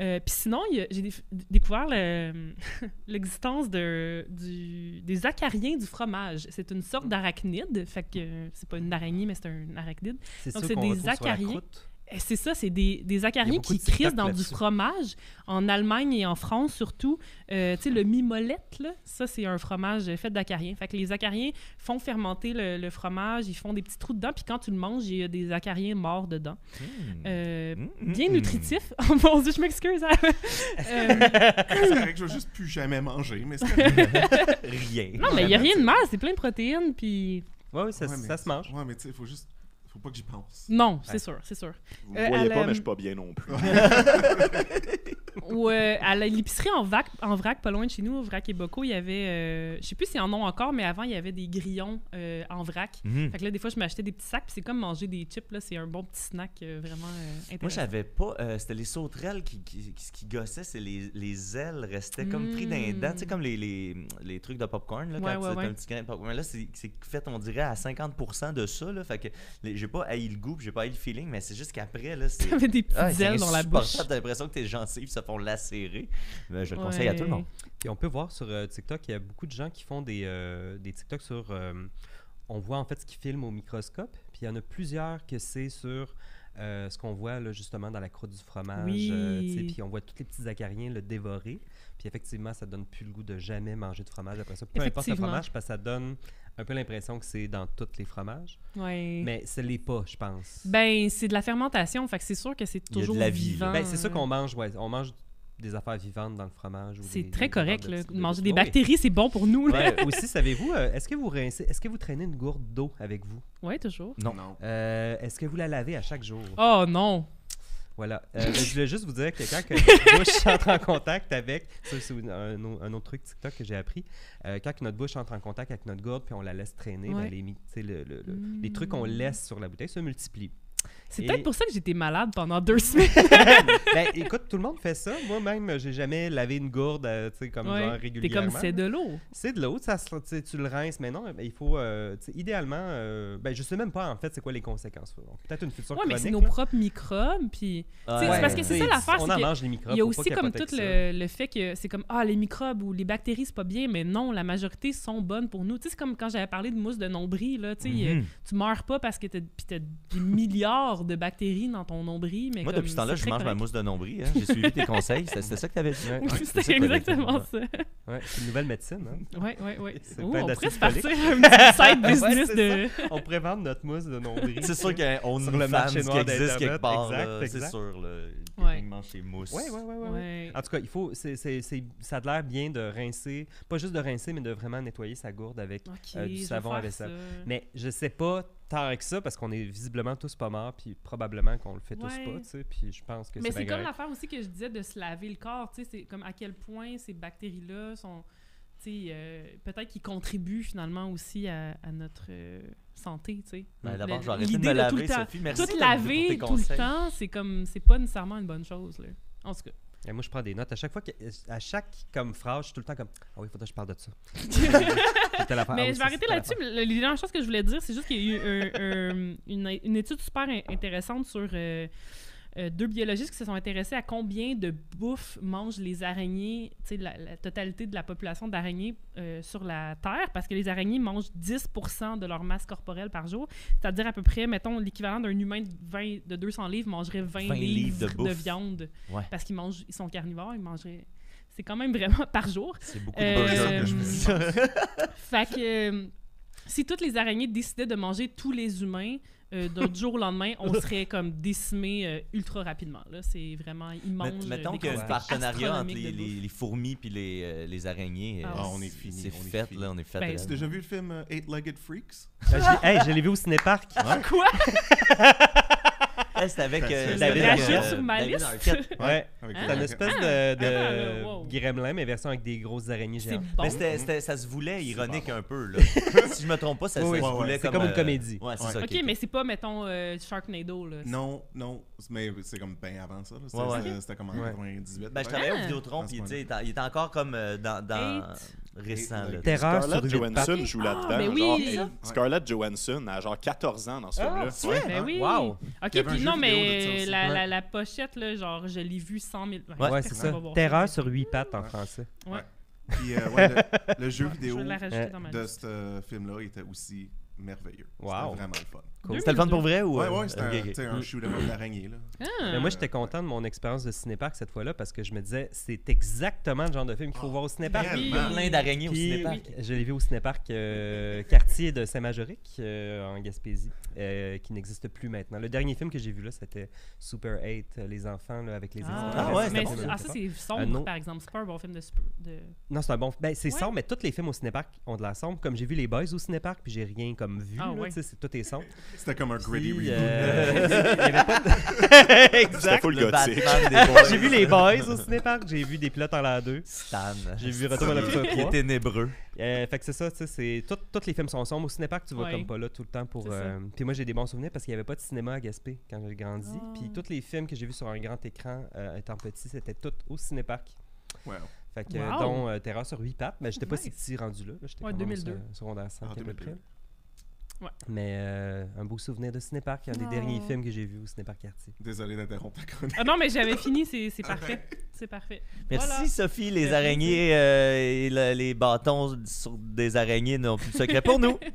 Euh, Puis sinon, j'ai découvert le- (laughs) l'existence de, du, des acariens du fromage. C'est une sorte d'arachnide. Fait que euh, c'est pas une araignée, mais c'est un arachnide. C'est Donc, ça c'est des acariens. Et C'est ça, c'est des, acariens qui de crissent dans du fromage. En Allemagne et en France, surtout. Euh, tu sais, le mimolette, là, ça, c'est un fromage fait d'acariens. Fait que les acariens font fermenter le, le fromage, ils font des petits trous dedans, puis quand tu le manges, il y a des acariens morts dedans. Hmm. Euh, Mm, bien nutritif. (laughs) Oh mon Dieu, je m'excuse. hein. (laughs) Euh, C'est correct, je vais juste plus jamais manger, mais c'est. (laughs) Rien. non, mais il n'y a rien de mal, c'est plein de protéines, puis... Ouais, oui, ça, Ouais, mais- ça se mange. Ouais, mais tu sais, il faut juste. Faut pas que j'y pense. Non, c'est sûr, c'est sûr. Vous Euh, me voyez elle, pas, euh, mais je suis pas bien non plus. (laughs) (laughs) Ou euh, à l'épicerie en, vac- en vrac, pas loin de chez nous, au vrac et Boco, il y avait... euh, je sais plus s'ils en ont encore, mais avant, il y avait des grillons euh, en vrac. Mhm. Fait que là, des fois, je m'achetais des petits sacs, puis c'est comme manger des chips, là. C'est un bon petit snack euh, vraiment euh, Moi, intéressant. j'avais pas. C'était les sauterelles qui, qui, qui, qui gossaient, c'est les, les ailes restaient comme pris dans les dents. Tu sais, comme les, les, les trucs de popcorn, là, Ouais, quand ouais, tu ouais. un petit grain de popcorn. Là, c'est c'est fait, on dirait, à 50% de ça. Là, fait que j'ai pas haï le goût, j'ai pas haï le feeling, mais c'est juste qu'après, là, c'est. T'avais des petites Ah, ailes dans la bouche. T'as l'impression que tes gencives se font lacérer. Mais je le conseille à tout le monde. Puis on peut voir sur euh, TikTok, il y a beaucoup de gens qui font des, euh, des TikTok sur. euh, on voit en fait ce qu'ils filment au microscope. Puis il y en a plusieurs que c'est sur euh, ce qu'on voit là, justement dans la croûte du fromage. Euh, puis on voit tous les petits acariens le dévorer. Puis effectivement, ça donne plus le goût de jamais manger de fromage après ça. Peu importe le fromage, parce que ça donne un peu l'impression que c'est dans tous les fromages. Ouais. Mais ce l'est pas, je pense. Ben, c'est de la fermentation, fait que c'est sûr que c'est Il y a de toujours la vie, vivant. Ben, c'est ça qu'on mange, ouais. On mange des affaires vivantes dans le fromage. C'est des très correct, de là. de- Manger de- des bactéries, c'est bon pour nous, là. Ouais, (laughs) aussi, savez-vous, euh, est-ce que vous rincez, est-ce que vous traînez une gourde d'eau avec vous? Ouais, toujours. Non. Euh, est-ce que vous la lavez à chaque jour? Oh non! Voilà. Euh, je voulais juste vous dire que quand que notre bouche (laughs) entre en contact avec, ça c'est un, au- un autre truc TikTok que j'ai appris, euh, quand que notre bouche entre en contact avec notre gourde puis on la laisse traîner, ben, les, le- le- le- les trucs qu'on laisse sur la bouteille se multiplient. C'est Et- peut-être pour ça que j'étais malade pendant deux (laughs) semaines. ben, écoute, tout le monde fait ça. Moi-même, j'ai jamais lavé une gourde, euh, tu sais, comme Ouais. genre T'es régulièrement. comme c'est de l'eau. C'est de l'eau, tu le rinces, mais non, ben, il faut, euh, idéalement, euh, ben, je sais même pas en fait c'est quoi les conséquences. Peut-être une future Ouais, mais c'est chronique, nos là. propres microbes, puis Ah, ouais. parce que c'est ça l'affaire, On en mange les microbes. il y a aussi comme tout le, le fait que c'est comme ah les microbes ou les bactéries c'est pas bien, mais non, la majorité sont bonnes pour nous. Tu sais, c'est comme quand j'avais parlé de mousse de nombril là, tu sais, Mhm. tu meurs pas parce que t'as des milliards de bactéries dans ton nombril, mais Moi, comme depuis ce temps-là, je mange ma mousse de nombril. hein. J'ai suivi tes conseils. C'était c'était ça que tu avais dit. Ouais. (laughs) Oui, Ouais, c'est ça que t'avais dit. exactement ça. Ouais, c'est une nouvelle médecine. Hein? Ouais, ouais, ouais. (laughs) C'est Ouh, plein on pourrait se partir un petit side (laughs) business de. On pourrait vendre notre mousse de nombril. C'est sûr y a le marché qui existe quelque part. C'est sûr. Là. Ouais. Il mange ses mousses. Ouais, ouais, ouais, ouais. ouais. Ouais. En tout cas, il faut, c'est, c'est, c'est- ça a l'air bien de rincer, pas juste de rincer, mais de vraiment nettoyer sa gourde avec euh, du savon à vaisselle. ça. Mais je sais pas tant que ça parce qu'on est visiblement tous pas morts, puis probablement qu'on le fait tous pas, tu sais. Puis je pense que Mais c'est c'est comme l'affaire aussi que je disais de se laver le corps, tu sais, c'est comme à quel point ces bactéries-là sont, tu sais, euh, peut-être qu'ils contribuent finalement aussi à, à notre euh, santé, tu sais. Ben, D'abord, Le- je vais arrêter de l'idée me de tout le laver, temps- Sophie. Merci Tout pour laver tes tout le temps, c'est comme, c'est pas nécessairement une bonne chose, là. En tout cas. Et moi, je prends des notes. À chaque fois, que, à chaque comme phrase, je suis tout le temps comme Ah oui, il faudrait que je parle de ça. (laughs) Ah Mais oui, je vais arrêter là-dessus. La la dernière chose que je voulais dire, c'est juste qu'il y a eu un- un- une, une étude super in- intéressante sur euh, euh, deux biologistes qui se sont intéressés à combien de bouffe mangent les araignées, tu sais, la, la totalité de la population d'araignées euh, sur la Terre, parce que les araignées mangent 10% de leur masse corporelle par jour. C'est-à-dire à peu près, mettons, l'équivalent d'un humain de, 20, de 200 livres mangerait 20, 20 livres livres, de viande. Ouais. Parce qu'ils mangent, ils sont carnivores, ils mangeraient... C'est quand même vraiment (laughs) par jour. C'est beaucoup Euh, de burgers que je fais. (laughs) Fait que euh, si toutes les araignées décidaient de manger tous les humains, euh, d'un (laughs) jour au lendemain, on serait comme décimés euh, ultra rapidement. Là, c'est vraiment Met- mangent. Mettons qu'il y a un partenariat entre les, fourmis puis les, euh, les araignées. Ah, euh, Ah, on est fini, C'est fait, fini. là, on est fait. Ben. Tu as déjà vu le film euh, Eight-Legged Freaks? Ben, je hey, je l'ai vu au cinéparc. Quoi? (laughs) Eh, C'était avec euh, David euh, sur ma David liste. Arquette. (laughs) Ouais. Ah. C'est une les- espèce Ah. de, de Ah, wow. gremlin, mais version avec des grosses araignées C'est géantes. bon. Mais c'était, c'était- ça se voulait ironique bon. un peu. Là. (laughs) si je me trompe pas, ça, Oui, ça oui, se voulait c'est comme une euh, comédie. Ouais, c'est Ouais. ça. Ok, mais c'est pas, mettons, euh, Sharknado. Là. Non, non, mais c'est comme bien avant ça. là. C'était Ouais, ouais. c'était- c'était comme en Ouais. 98. Ben, je travaillais au Ah. Vidéotron, À ce puis tu sais, point-là. il est encore comme euh, dans, dans Eight. Récent. Là. Terreur sur Scarlett huit pattes. Johansson joue Ah, là-dedans. ben oui, genre. Scarlett Johansson a genre 14 ans dans ce Ah, film-là. Ouais. vrai? Ben oui. Wow. Ok, puis non, mais la, Ouais. la, la pochette, là, genre, je l'ai vue 100 000 Ouais. Ouais, c'est ça. Terreur sur huit pattes en Ouais. français. Puis, euh, ouais, le, le jeu Je vidéo de ce film-là était aussi merveilleux. Wow. C'était vraiment le fun. Cool. C'était le fun pour vrai ou. Ouais, euh, ouais, c'était un, tu sais, un d'araignée. là. Ah. Mais moi, j'étais content de mon expérience de cinépark cette fois-là parce que je me disais, c'est exactement le genre de film qu'il faut Ah, voir au cinépark. réellement. Il y a plein d'araignées au Puis, cinépark. Je l'ai vu au cinépark euh, quartier de Saint-Majoric euh, en Gaspésie, euh, qui n'existe plus maintenant. Le dernier film que j'ai vu là, c'était Super 8, euh, les enfants là, avec les Ah, extraterrestres. Ah ouais, mais c'était ah, ça, c'est sombre, par exemple. C'est pas un bon film de. super- de... Non, c'est un bon. Ben, c'est Ouais. sombre, mais tous les films au cinépark ont de la sombre. Comme j'ai vu les boys au cinépark, puis j'ai rien comme vu. Ah là, ouais. tu sais, c'est- tout est sombre. (laughs) C'était comme un gritty reboot. euh, (laughs) il y avait pas de- exact. full Le gothique. Batman (laughs) des boys. J'ai vu les boys au cinépark, j'ai vu des pilotes en l'air 2. Stan. J'ai vu Retour à la Il est 3. ténébreux. Euh, fait que c'est ça, tu sais, tous les films sont sombres. Au cinépark, tu vas Ouais. comme pas là tout le temps pour. Euh, Puis moi, j'ai des bons souvenirs parce qu'il y avait pas de cinéma à Gaspé quand j'ai grandi. Ah. Puis tous les films que j'ai vus sur un grand écran euh, étant petit, c'était tout au cinépark. Wow. Fait que, Wow. dont euh, Terreur sur 8 pattes, mais j'étais pas si Nice. petit rendu là. là, J'étais Ouais, quand même au 2002. se- secondaire 5 Ah, à peu 2002. près. Ouais. Mais euh, un beau souvenir de cinépark, un des Oh. derniers films que j'ai vus au cinépark quartier. Désolé d'interrompre chronique. Ah non, mais j'avais fini, c'est c'est parfait. C'est parfait. Merci Voilà. Sophie, les Merci. araignées euh, et le- les bâtons sur des araignées n'ont plus de secret pour nous. (laughs)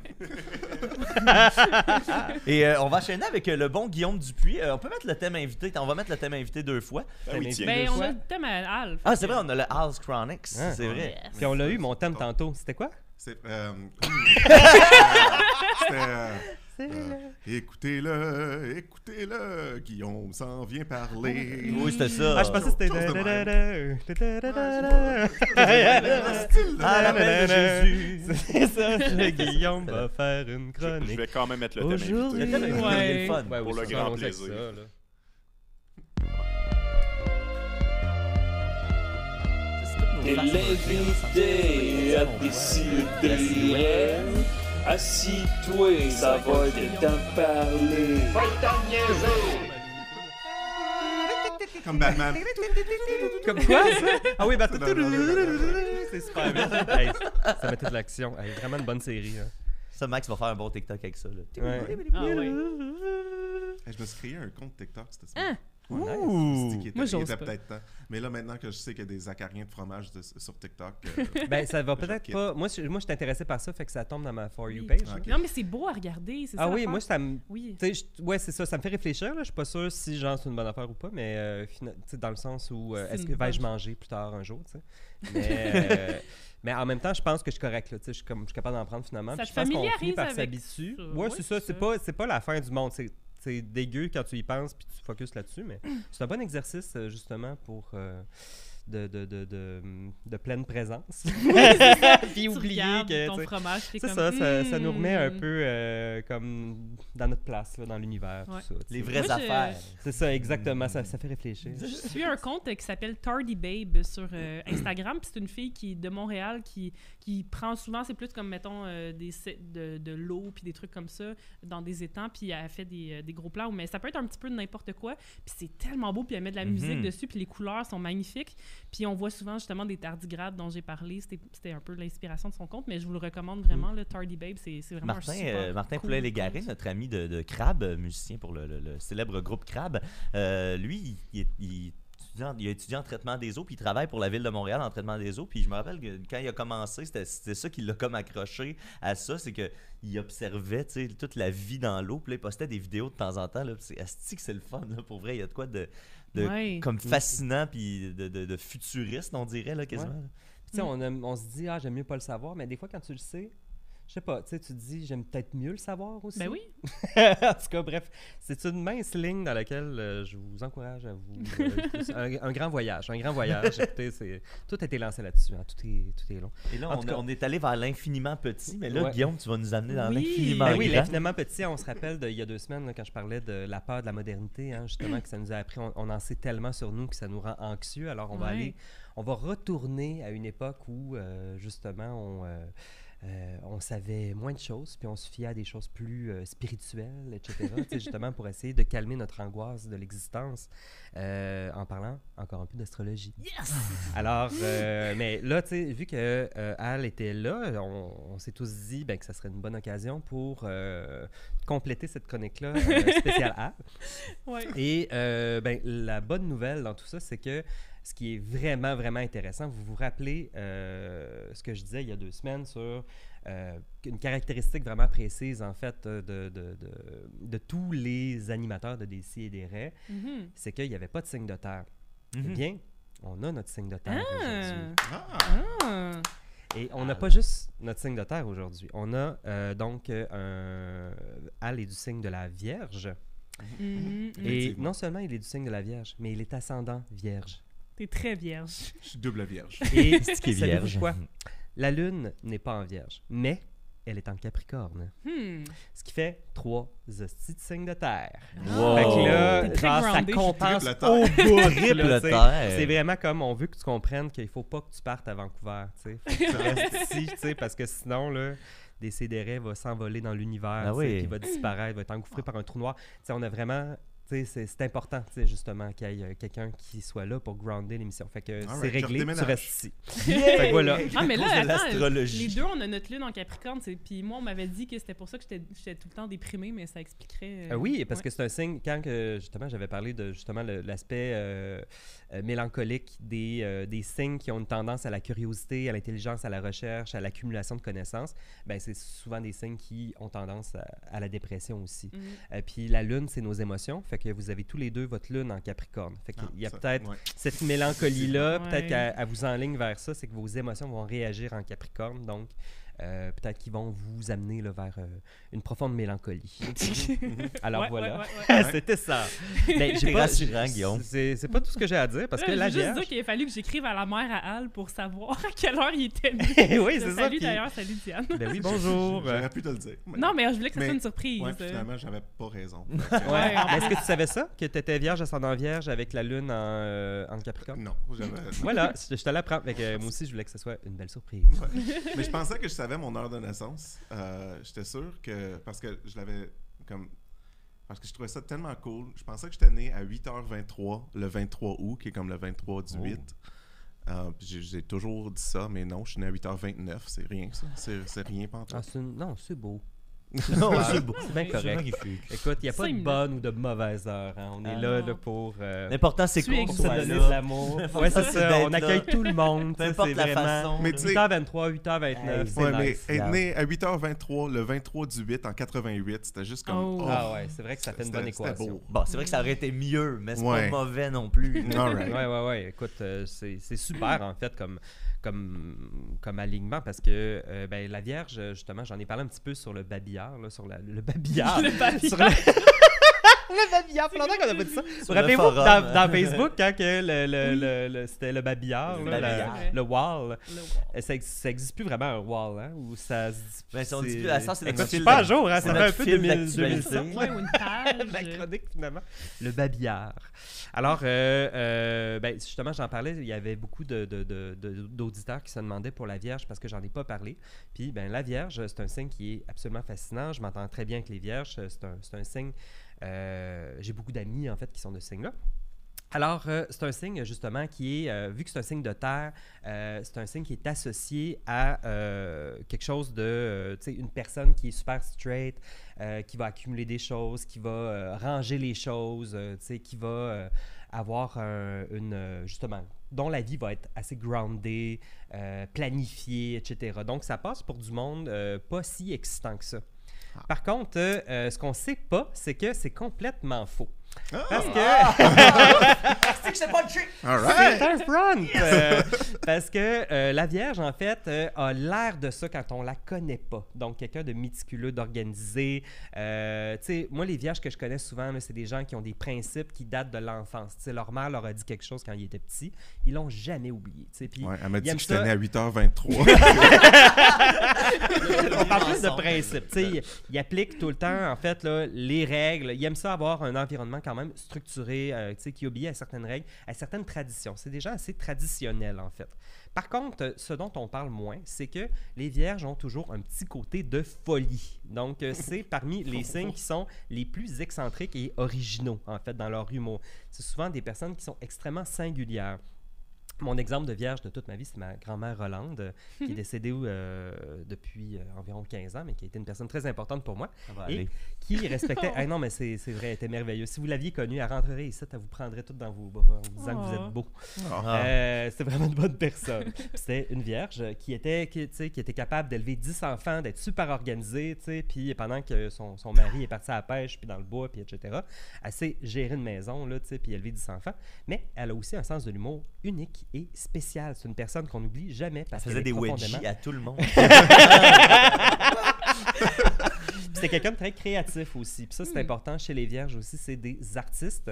et euh, on va enchaîner avec euh, le bon Guillaume Dupuis. Euh, on peut mettre le thème invité. On va mettre le thème invité deux fois. Ben oui, tiens. Ben, on fois. a le thème à Al. Ah, c'est vrai, on a le House Chronics. Ah. c'est vrai. Yes. Puis on l'a eu, mon thème tantôt. C'était quoi? C'est. Euh, (laughs) C'était. euh, euh, écoutez-le, écoutez-le, Guillaume s'en vient parler. Oui, c'était ça. Ah, je pensais que c'était. Même. À l'appel de Jésus. (laughs) C'est ça, Guillaume va faire une Je, je chronique. vais quand même mettre le thème Aujourd'hui. Ouais. Ouais, Pour le grand plaisir. Et l'invité a décidé. Assis-toi, ça va de parler. Va t'en niaiser! Comme Batman. Comme quoi, ça? Ah oui, bah... Non. C'est super bien. Hey, ça mettait de l'action. Hey, vraiment une bonne série. hein. Ça, Max va faire un bon TikTok avec ça. Là. Ouais. Ah ouais. Hey, je me suis créé un compte TikTok, c'était ça. Hein? Ouais. Moi, j'ose était pas. peut-être temps. Mais là, maintenant que je sais qu'il y a des acariens de fromage de- sur TikTok. euh, (laughs) Ben, ça va peut-être quitte. pas. Moi, je, moi, je suis intéressé par ça, fait que ça tombe dans ma For You Oui. page. Ok. Non, mais c'est beau à regarder. c'est Ah ça, oui, l'affaire. moi, ça me. Oui. Tu sais, je- ouais, c'est ça, ça me fait réfléchir. Là. Je suis pas sûr si genre c'est une bonne affaire ou pas, mais euh, fina- tu sais, dans le sens où euh, C'est est-ce une que vais-je bonne- manger plus tard un jour, tu sais? (laughs) Mais, euh, mais en même temps, je pense que je suis correct. Là, tu sais, je, suis comme, je suis capable d'en prendre finalement. Ça puis te je pense qu'on familiarise par avec s'habituer. ça. Ouais, Ouais, c'est ça. c'est C'est ça. pas, c'est pas la fin du monde. C'est c'est dégueu quand tu y penses puis tu focuses là-dessus, mais c'est un bon exercice euh, justement pour euh, de, de, de, de, de pleine présence. (laughs) (laughs) puis oublier que ton fromage, c'est comme, ça, ça, ça nous remet un Hmm. peu euh, comme dans notre place là, dans l'univers, Ouais. tout ça. tu Les vraies Moi, je- affaires. C'est ça, exactement. Ça, ça fait réfléchir. Je suis un compte qui s'appelle Tardy Babe sur euh, (clears throat) Instagram. puis c'est une fille qui de Montréal qui, qui prend souvent, c'est plus comme, mettons, euh, des, de, de l'eau puis des trucs comme ça dans des étangs. Puis elle fait des, des gros plats. Mais ça peut être un petit peu de n'importe quoi. Puis c'est tellement beau. Puis elle met de la musique Mhm. dessus. Puis les couleurs sont magnifiques. Puis on voit souvent justement des tardigrades dont j'ai parlé. C'était un peu l'inspiration de son compte. Mais je vous le recommande vraiment. Le Tardy Babe, c'est vraiment Martin, un super euh, Martin cool Poulet-Légaré, notre ami de, de Crab, musicien pour le, le- le célèbre groupe Crab, euh, lui, il, est- il il est étudiant en traitement des eaux, puis il travaille pour la ville de Montréal en traitement des eaux. Puis je me rappelle que quand il a commencé, c'était ça qui l'a comme accroché à ça, c'est que il observait toute la vie dans l'eau, puis là, il postait des vidéos de temps en temps. puis C'est que c'est le fun, là, pour vrai. Il y a de quoi de, de Ouais. comme fascinant, puis de, de- de futuriste, on dirait, là, quasiment. là. Tu sais, on, on se dit, ah, j'aime mieux pas le savoir, mais des fois, quand tu le sais, je sais pas, tu sais, tu dis, j'aime peut-être mieux le savoir aussi. Ben oui. (laughs) en tout cas, bref, c'est une mince ligne dans laquelle euh, je vous encourage à vous. euh, un, un grand voyage, un grand voyage. (laughs) Écoutez, c'est, tout a été lancé là-dessus, hein, tout, est, tout est long. Et là, on, tout cas- on est allé vers l'infiniment petit, mais là, Ouais. Guillaume, tu vas nous amener dans Oui. l'infiniment Ben oui, grand. l'infiniment petit, on se rappelle de, il y a deux semaines, là, quand je parlais de la peur de la modernité, hein, justement, que ça nous a appris, on, on en sait tellement sur nous que ça nous rend anxieux. Alors, on va aller, on va retourner à une époque où, euh, justement, on, euh, on savait moins de choses, puis on se fiait à des choses plus euh, spirituelles, etc., justement, pour essayer de calmer notre angoisse de l'existence, euh, en parlant encore un peu d'astrologie. Yes! Alors, mais là, tu sais, vu que Al était là, on, on s'est tous dit ben, que ça serait une bonne occasion pour compléter cette chronique-là spéciale Al. Ouais. Et ben, la bonne nouvelle dans tout ça, c'est que ce qui est vraiment, vraiment intéressant, vous vous rappelez euh, ce que je disais il y a deux semaines sur euh, une caractéristique vraiment précise, en fait, euh, de, de, de, de tous les animateurs de DC et des Raies, Mhm. c'est qu'il n'y avait pas de signe de terre. Eh Mhm. bien, on a notre signe de terre aujourd'hui. Ah! Ah! Ah! Et on n'a pas juste notre signe de terre aujourd'hui. On a euh, donc un. Al est du signe de la Vierge. Mhm. Et non seulement il est du signe de la Vierge, mais il est ascendant Vierge. T'es très vierge. Je suis double vierge. Et (laughs) C'est qui est vierge? quoi? La Lune n'est pas en Vierge, mais elle est en Capricorne. Hmm. Ce qui fait trois hosties de signes de terre. Wow. Fait que là, genre, ça compense au bout. (laughs) Triple terre. C'est vraiment comme on veut que tu comprennes qu'il faut pas que tu partes à Vancouver, tu sais. Faut que tu restes (laughs) ici, tu sais, parce que sinon, là, des CDR va s'envoler dans l'univers, Ah tu sais, oui. puis il va disparaître, va être engouffré par un trou noir. Tu sais, on a vraiment... C'est important, justement, qu'il y ait euh, quelqu'un qui soit là pour grounder l'émission. Fait que c'est réglé, tu restes ici. (laughs) Fait que voilà. Ah, mais là, attends, l'astrologie. les deux, on a notre lune en Capricorne. Puis moi, on m'avait dit que c'était pour ça que j'étais tout le temps déprimée, mais ça expliquerait. Euh, oui, parce ouais. que c'est un signe, quand que, justement j'avais parlé de justement l'aspect euh, mélancolique des, des signes qui ont une tendance à la curiosité, à l'intelligence, à la recherche, à l'accumulation de connaissances, ben, c'est souvent des signes qui ont tendance à, à la dépression aussi. Euh, puis la lune, c'est nos émotions, fait que vous avez tous les deux votre lune en Capricorne. Fait qu'il Ah, y a peut-être ouais. cette mélancolie-là, Ouais. peut-être qu'elle elle vous enligne vers ça, c'est que vos émotions vont réagir en Capricorne, donc euh, peut-être qu'ils vont vous amener là, vers euh, une profonde mélancolie. (laughs) Alors Ouais, voilà. ouais, ouais, (laughs) ouais. C'était ça. (laughs) Ben, j'ai pas, rassurant, Guillaume. C'est c'est pas tout ce que j'ai à dire parce que Là, la je veux juste Vierge. dire qu'il a fallu que j'écrive à la mère à Al pour savoir à quelle heure il était né. oui, c'est ça. Salut puis- d'ailleurs, salut Diane. Ben oui, bonjour. J'aurais pu te le dire. mais- Non, mais je voulais que ça Mais- soit une surprise. Ouais, finalement, j'avais pas raison. Mais Est-ce que tu savais ça? Que tu étais vierge ascendant vierge avec la lune en, euh, en Capricorne? non, j'avais. Voilà, je te l'apprends. Moi aussi, je voulais que ce soit une belle surprise. Mais je pensais que je savais mon heure de naissance. Euh, J'étais sûr que. Parce que je l'avais comme. Parce que je trouvais ça tellement cool. Je pensais que j'étais né à 8h23 le 23 août, qui est comme le 23 du 8. Euh, j'ai- toujours dit ça, mais non, je suis né à 8h29. C'est rien, ça. C'est rien, pas Ah, Non, c'est beau. (laughs) Non, c'est beau. C'est bien correct. magnifique. Écoute, il n'y a pas de bonne ou de mauvaise heure. hein. On est Ah là, là pour. euh, L'important, c'est qu'on soit se là. de l'amour. Ouais, c'est c'est ça. d'être On là. accueille tout le monde. (laughs) Peu tu sais, importe c'est la vraiment- façon. Mais là. tu sais- 8h23, 8h29, Hey, c'est Ouais, mais nice. être né à 8h23 le 23 du 8 en 88, c'était juste comme. Oh. Ah ouais, c'est vrai que ça fait une bonne c'était équation. beau. Bon, c'est vrai que ça aurait été mieux, mais c'est Ouais. pas mauvais non plus. (laughs) All right. Ouais, ouais, ouais. Écoute, euh, c'est c'est super en fait comme, comme, comme alignement parce que euh, ben, la Vierge, justement, j'en ai parlé un petit peu sur le babillard, là, sur la- le babillard. (laughs) Le babillard. Sur la- (laughs) le babillard, longtemps qu'on a pas dit ça? Le rappelez-vous forum. dans, dans Facebook quand que le, le, le- le- c'était le babillard, Le là, la- babillard. le wall, Le euh, ça, ex- ça existe plus vraiment un wall, hein, ou ça se dit- Ben, si on dit c'est- plus, à ça, c'est notre Écoute, suis fil pas à jour, hein, c'est ça fait notre un peu fil 2000, d'actualité. 2007. Ouais, ou une page. (laughs) la chronique finalement. Le babillard. Alors, euh, euh, ben, justement, j'en parlais, il y avait beaucoup de- de- de- de- d'auditeurs qui se demandaient pour la Vierge parce que j'en ai pas parlé. Puis, ben, la Vierge, c'est un signe qui est absolument fascinant. Je m'entends très bien avec les Vierges. C'est un, c'est un signe. Euh, J'ai beaucoup d'amis, en fait, qui sont de ce signe-là. Alors, euh, c'est un signe justement qui est, euh, vu que c'est un signe de terre, c'est un signe qui est associé à quelque chose de, tu sais, une personne qui est super straight, qui va accumuler des choses, qui va ranger les choses, tu sais, qui va avoir un- une, justement, dont la vie va être assez groundée, planifiée, etc. Donc, ça passe pour du monde pas si excitant que ça. Par contre, euh, ce qu'on sait pas, c'est que c'est complètement faux. Parce que (laughs) C'est que c'est pas le trick! All c'est right. un front! Euh, parce que euh, la Vierge, en fait, euh, a l'air de ça quand on la connaît pas. Donc, quelqu'un de méticuleux, d'organisé. Euh, tu sais, moi, les Vierges que je connais souvent, là, c'est des gens qui ont des principes qui datent de l'enfance. Tu sais, leur mère leur a dit quelque chose quand ils étaient petits. Ils l'ont jamais oublié. tu sais. Puis, Ouais, elle m'a ils dit aiment que j'étais ça. né à 8h23. (laughs) on parle plus de principe. Tu sais, il, il applique tout le temps, en fait, là, les règles. Il aime ça avoir un environnement quand même structuré, euh, tu sais, qui obéit à certaines règles, à certaines traditions. C'est des gens assez traditionnels, en fait. Par contre, ce dont on parle moins, c'est que les vierges ont toujours un petit côté de folie. Donc, euh, c'est (laughs) parmi les signes qui sont les plus excentriques et originaux, en fait, dans leur humour. C'est souvent des personnes qui sont extrêmement singulières. Mon exemple de vierge de toute ma vie, c'est ma grand-mère Rolande, euh, qui est décédée euh, depuis euh, environ 15 ans, mais qui a été une personne très importante pour moi, Ça va Et- aller. Qui respectait... (laughs) Ah non, mais c'est vrai, elle était merveilleuse. Si vous l'aviez connue, elle rentrerait ici, elle vous prendrait tout dans vos bras en vous disant que vous Oh. êtes beau. Ah. Euh, c'était vraiment une bonne personne. C'était une vierge qui était, qui, tu sais, qui était capable d'élever 10 enfants, d'être super organisée, tu sais, puis pendant que son, son mari est parti à la pêche, puis dans le bois, puis etc., elle sait gérer une maison, là, tu sais, puis élever 10 enfants. Mais elle a aussi un sens de l'humour unique et spécial. C'est une personne qu'on n'oublie jamais parce faisait qu'elle est des profondément... wedgies à tout le monde. (laughs) (laughs) C'est quelqu'un de très créatif aussi. Puis ça, c'est important chez les Vierges aussi. C'est des artistes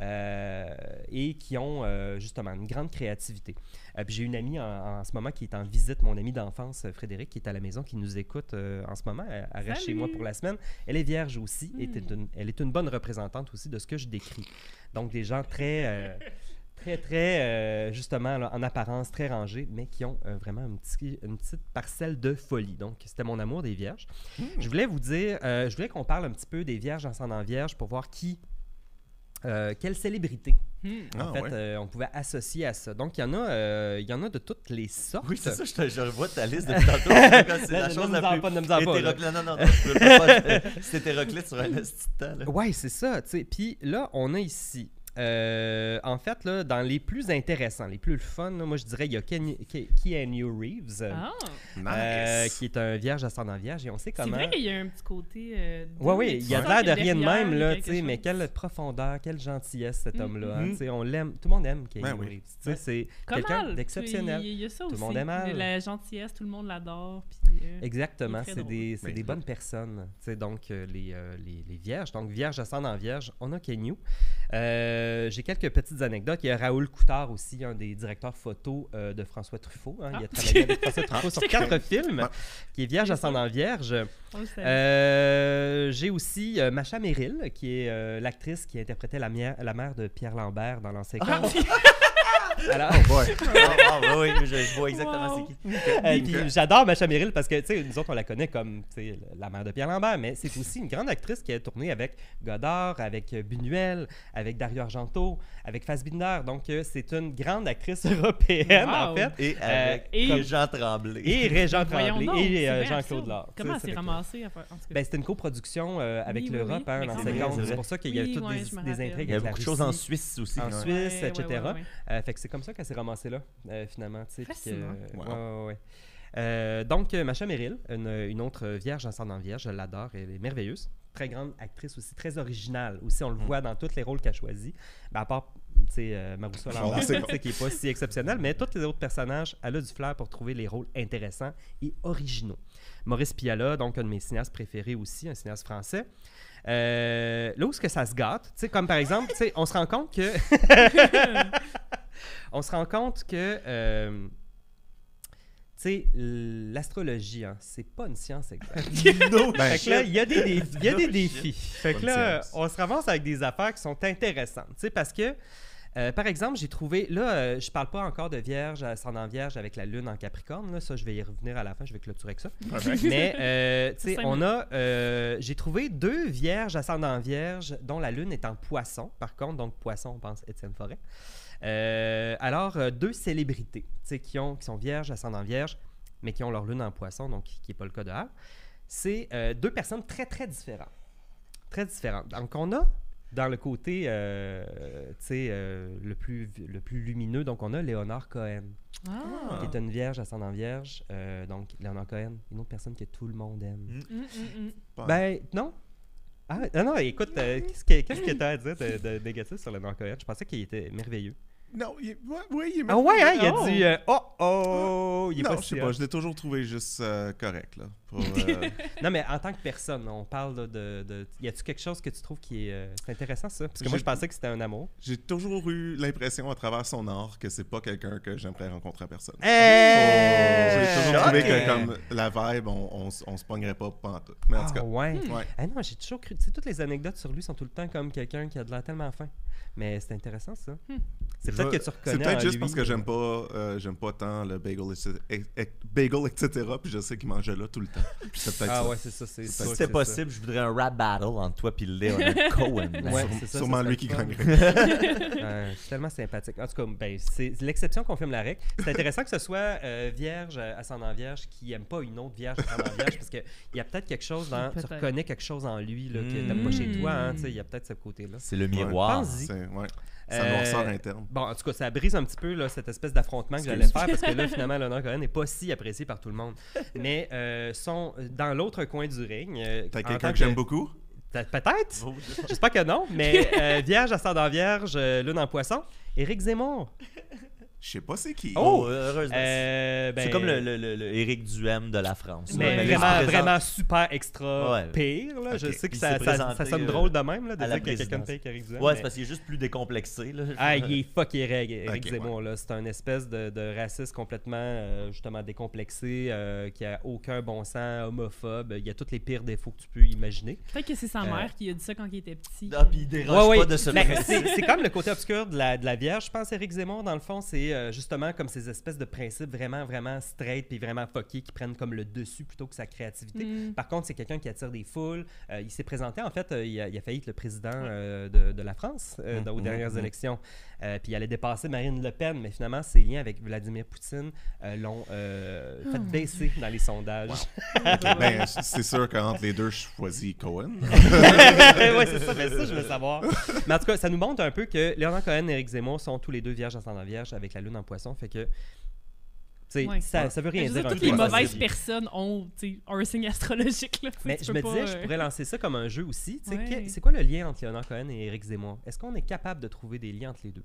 euh, et qui ont euh, justement une grande créativité. Euh, puis j'ai une amie en, en ce moment qui est en visite, mon amie d'enfance, Frédéric, qui est à la maison, qui nous écoute en ce moment. Elle, elle reste chez moi pour la semaine. Elle est vierge aussi. et Hmm. est une- elle est une bonne représentante aussi de ce que je décris. Donc des gens très... (laughs) Très, très, euh, justement, là, en apparence, très rangés, mais qui ont euh, vraiment un petit- une petite parcelle de folie. Donc, c'était mon amour des vierges. Je voulais vous dire, euh, je voulais qu'on parle un petit peu des vierges ascendant vierge pour voir qui, euh, quelle célébrité, Hmm. Ah, en fait, ouais. euh, on pouvait associer à ça. Donc, il y en a, euh, il y en a de toutes les sortes. Oui, c'est ça, je, te, je revois ta liste depuis tantôt. C'est (laughs) la chose la en plus pas, ne en pas. Non, non, non. (laughs) C'est hétéroclite sur un petit temps. Ouais, c'est ça. tu sais. Puis là, on a ici. Euh, en fait, là, dans les plus intéressants, les plus fun, là, moi je dirais il y a Ken- Ke- Keanu Reeves, euh, Nice. qui est un vierge ascendant vierge, et on sait c'est comment. vrai qu'il y a un petit côté. Euh, Oui, oui, il y a l'air de rien de même, là, quelque tu sais, mais quelle profondeur, quelle gentillesse cet Mhm. homme-là. hein, Mhm. tu sais, on l'aime, tout le monde aime Keanu Ben oui. Reeves. tu sais, Ouais. C'est Comme quelqu'un d'exceptionnel. Il y, il y a ça Tout le aussi. monde aime. La gentillesse, tout le monde l'adore. Puis, euh, Exactement, c'est des, c'est Ben, des bonnes personnes. tu sais, donc, euh, les, euh, les, les vierges. Donc, vierge ascendant vierge, on a Kenyu. Euh, J'ai quelques petites anecdotes. Il y a Raoul Coutard aussi, un des directeurs photo euh, de François Truffaut. hein. Il a Ah. travaillé avec François (laughs) Truffaut sur quatre films, Ah. qui est vierge ascendant vierge. Euh, J'ai aussi euh, Macha Merrill, qui est euh, l'actrice qui interprétait la, la mère de Pierre Lambert dans l'ancien Ah, Camp. (laughs) Alors, (laughs) Ouais. Ah, ah, oui, oui, je, je vois exactement Wow. c'est qui. Euh, puis j'adore Macha Merrill parce que, tu sais, nous autres, on la connaît comme, tu sais, la mère de Pierre Lambert, mais c'est aussi une grande actrice qui a tourné avec Godard, avec Buñuel, avec Dario Argento, avec Fassbinder. Donc, euh, c'est une grande actrice (laughs) européenne, en fait. Et Euh, avec et- Jean Tremblay. Et Régent Tremblay et euh, Jean-Claude. Lard. Comment c'est- cas? Ben, c'était une coproduction euh, avec Oui, oui, l'Europe, oui. hein, même. séquence. C'est pour ça qu'il y a Oui, toutes des, intrigues Il y a beaucoup de choses en. Suisse aussi. En. Suisse, etc. fait que c'est comme ça qu'elle s'est ramassée là, euh, finalement. tu sais, puis que- Fascinant. ouais, Wow. ouais, ouais. Euh, donc, euh, Macha Merrill, une, une autre vierge ascendant vierge, je l'adore, elle est merveilleuse. Très grande actrice aussi, très originale. Aussi, on le voit dans tous les rôles qu'elle choisit. Ben, à part tu sais, euh, Maroussa Bon, Lambert, c'est tu sais, qui est pas si exceptionnel, mais tous les autres personnages, elle a du flair pour trouver les rôles intéressants et originaux. Maurice Piala, donc un de mes cinéastes préférés aussi, un cinéaste français. Euh, là où est-ce que ça se gâte, tu sais, comme par exemple, tu sais, on se rend compte que (laughs) (laughs) on se rend compte que euh, tu sais, l'astrologie, hein, c'est pas une science exacte. (laughs) No Fait que là, il y a des défis. Il y a No des shit. défis. Fait que là, science. on se ramasse avec des affaires qui sont intéressantes. Tu sais, parce que, euh, par exemple, j'ai trouvé. Là, euh, je parle pas encore de Vierge, ascendant Vierge avec la Lune en Capricorne. Là, ça, je vais y revenir à la fin. Je vais clôturer avec ça. (laughs) Mais, euh, tu sais, on a. euh, j'ai trouvé deux Vierges, ascendant Vierge, dont la Lune est en Poisson. Par contre, donc Poisson, on pense Étienne Forêt. Euh, alors, euh, deux célébrités, tu sais, qui, ont, qui sont Vierges, ascendant Vierge, mais qui ont leur Lune en Poisson, donc qui n'est pas le cas de Al c'est euh, deux personnes très, très différentes. Très différentes. Donc, on a dans le côté euh, tu sais, euh, le, plus, le plus lumineux, donc on a Léonard Cohen, Ah. qui est une vierge ascendant vierge. Euh, donc, Léonard Cohen, une autre personne que tout le monde aime. Mm. Mm, mm, Ben, non. Ah, non, non, écoute, euh, qu'est-ce que tu as à dire de, de négatif sur Léonard Cohen? Je pensais qu'il était merveilleux. Non, il est- ouais, ouais, il est Ah ouais, hein, il a Oh. dit euh, oh oh, il est non, pas je sais si pas, je l'ai toujours trouvé juste euh, correct, là. Pour, (laughs) euh, Non, mais en tant que personne, on parle là, de, de. Y a-tu quelque chose que tu trouves qui est. c'est intéressant, ça? Parce que moi, je pensais que c'était un amour. J'ai toujours eu l'impression à travers son art que c'est pas quelqu'un que j'aimerais rencontrer en personne. Hey! J'ai toujours trouvé que comme la vibe, on, on, se pognerait pas pantoute. Mais en tout Ah, cas, ouais? ouais. Ah non, j'ai toujours cru. Tu sais, toutes les anecdotes sur lui sont tout le temps comme quelqu'un qui a de l'air tellement fin. Mais c'est intéressant, ça. C'est Je peut-être que tu reconnais. C'est peut-être juste lui, parce que j'aime pas, euh, j'aime pas tant le bagel, etc. et- et- bagel, etc. Puis je sais qu'il mangeait là tout le temps. Puis (laughs) C'est peut-être Ah ça. ouais, c'est ça. C'est Si c'est possible, je voudrais un rap battle entre toi et Léonard (laughs) Cohen. Ouais, Sûre- c'est ça, sûrement (laughs) ça lui qui gagnerait. Euh, c'est tellement sympathique. En tout cas, ben, c'est l'exception confirme la règle. C'est intéressant que ce soit euh, vierge, euh, ascendant vierge, qui aime pas une autre vierge, ascendant vierge, parce qu'il y a peut-être quelque chose dans. Tu reconnais quelque chose en lui là, que t'aimes pas chez toi. hein, tu sais, Il y a peut-être ce côté-là. C'est le miroir. Ouais. Sa Euh, noirceur interne. Bon, en tout cas, ça brise un petit peu là, cette espèce d'affrontement que j'allais faire parce que là, (laughs) finalement, Leonard Cohen n'est pas si apprécié par tout le monde. Mais euh, sont dans l'autre coin du ring. euh, T'as quelqu'un que j'aime beaucoup? Peut- Peut-être? Oh, J'espère que non. Mais Vierge, ascendant Vierge, Lune en Poisson. Éric Zemmour. Je sais pas c'est qui. Oh! Oh, heureusement. Euh, ben, c'est comme le, le, le- le Éric Duhem de la France. Mais Ouais. vraiment, présente vraiment super extra Ouais. pire. Là. Je sais que ça, ça- sonne euh, drôle de même là, de dire qu'il y a quelqu'un de pire qu'Éric Duhem. Ouais, mais- c'est parce qu'il est juste plus décomplexé. Là. Ah, il est fucké reg, Éric Ok, Zemmour. là. C'est un espèce de, de raciste complètement, euh, justement, décomplexé, euh, qui a aucun bon sens, homophobe. Il y a tous les pires défauts que tu peux imaginer. Peut-être que c'est sa Euh, mère qui a dit ça quand il était petit. Ah, puis il Ouais, pas ouais. de ce c'est comme le côté obscur de la, de la Vierge. Je pense Éric Zemmour, dans le fond, c'est euh, justement comme ces espèces de principes vraiment, vraiment straight puis vraiment fuckés qui prennent comme le dessus plutôt que sa créativité. Mm. Par contre, c'est quelqu'un qui attire des foules. Euh, il s'est présenté, en fait, euh, il, a, il a failli être le président de, de la France dans- aux dernières élections. Euh, puis il allait dépasser Marine Le Pen, mais finalement, ses liens avec Vladimir Poutine euh, l'ont euh, fait Oh, baisser dans les sondages. (laughs) Ben, c'est sûr qu'entre les deux, je choisis Cohen. (laughs) ouais, c'est ça, mais ça, je veux savoir. (laughs) Mais en tout cas, ça nous montre un peu que Léonard Cohen et Eric Zemmour sont tous les deux vierges ascendant vierge avec la lune en poisson. Fait que, Ouais. ça, ça veut rien dire. toutes les mauvaises personnes ont un signe astrologique. Là, (laughs) Mais je me pas, disais, je euh, pourrais lancer ça comme un jeu aussi. Ouais. C'est quoi le lien entre Léonard Cohen et Eric Zemmour? Est-ce qu'on est capable de trouver des liens entre les deux?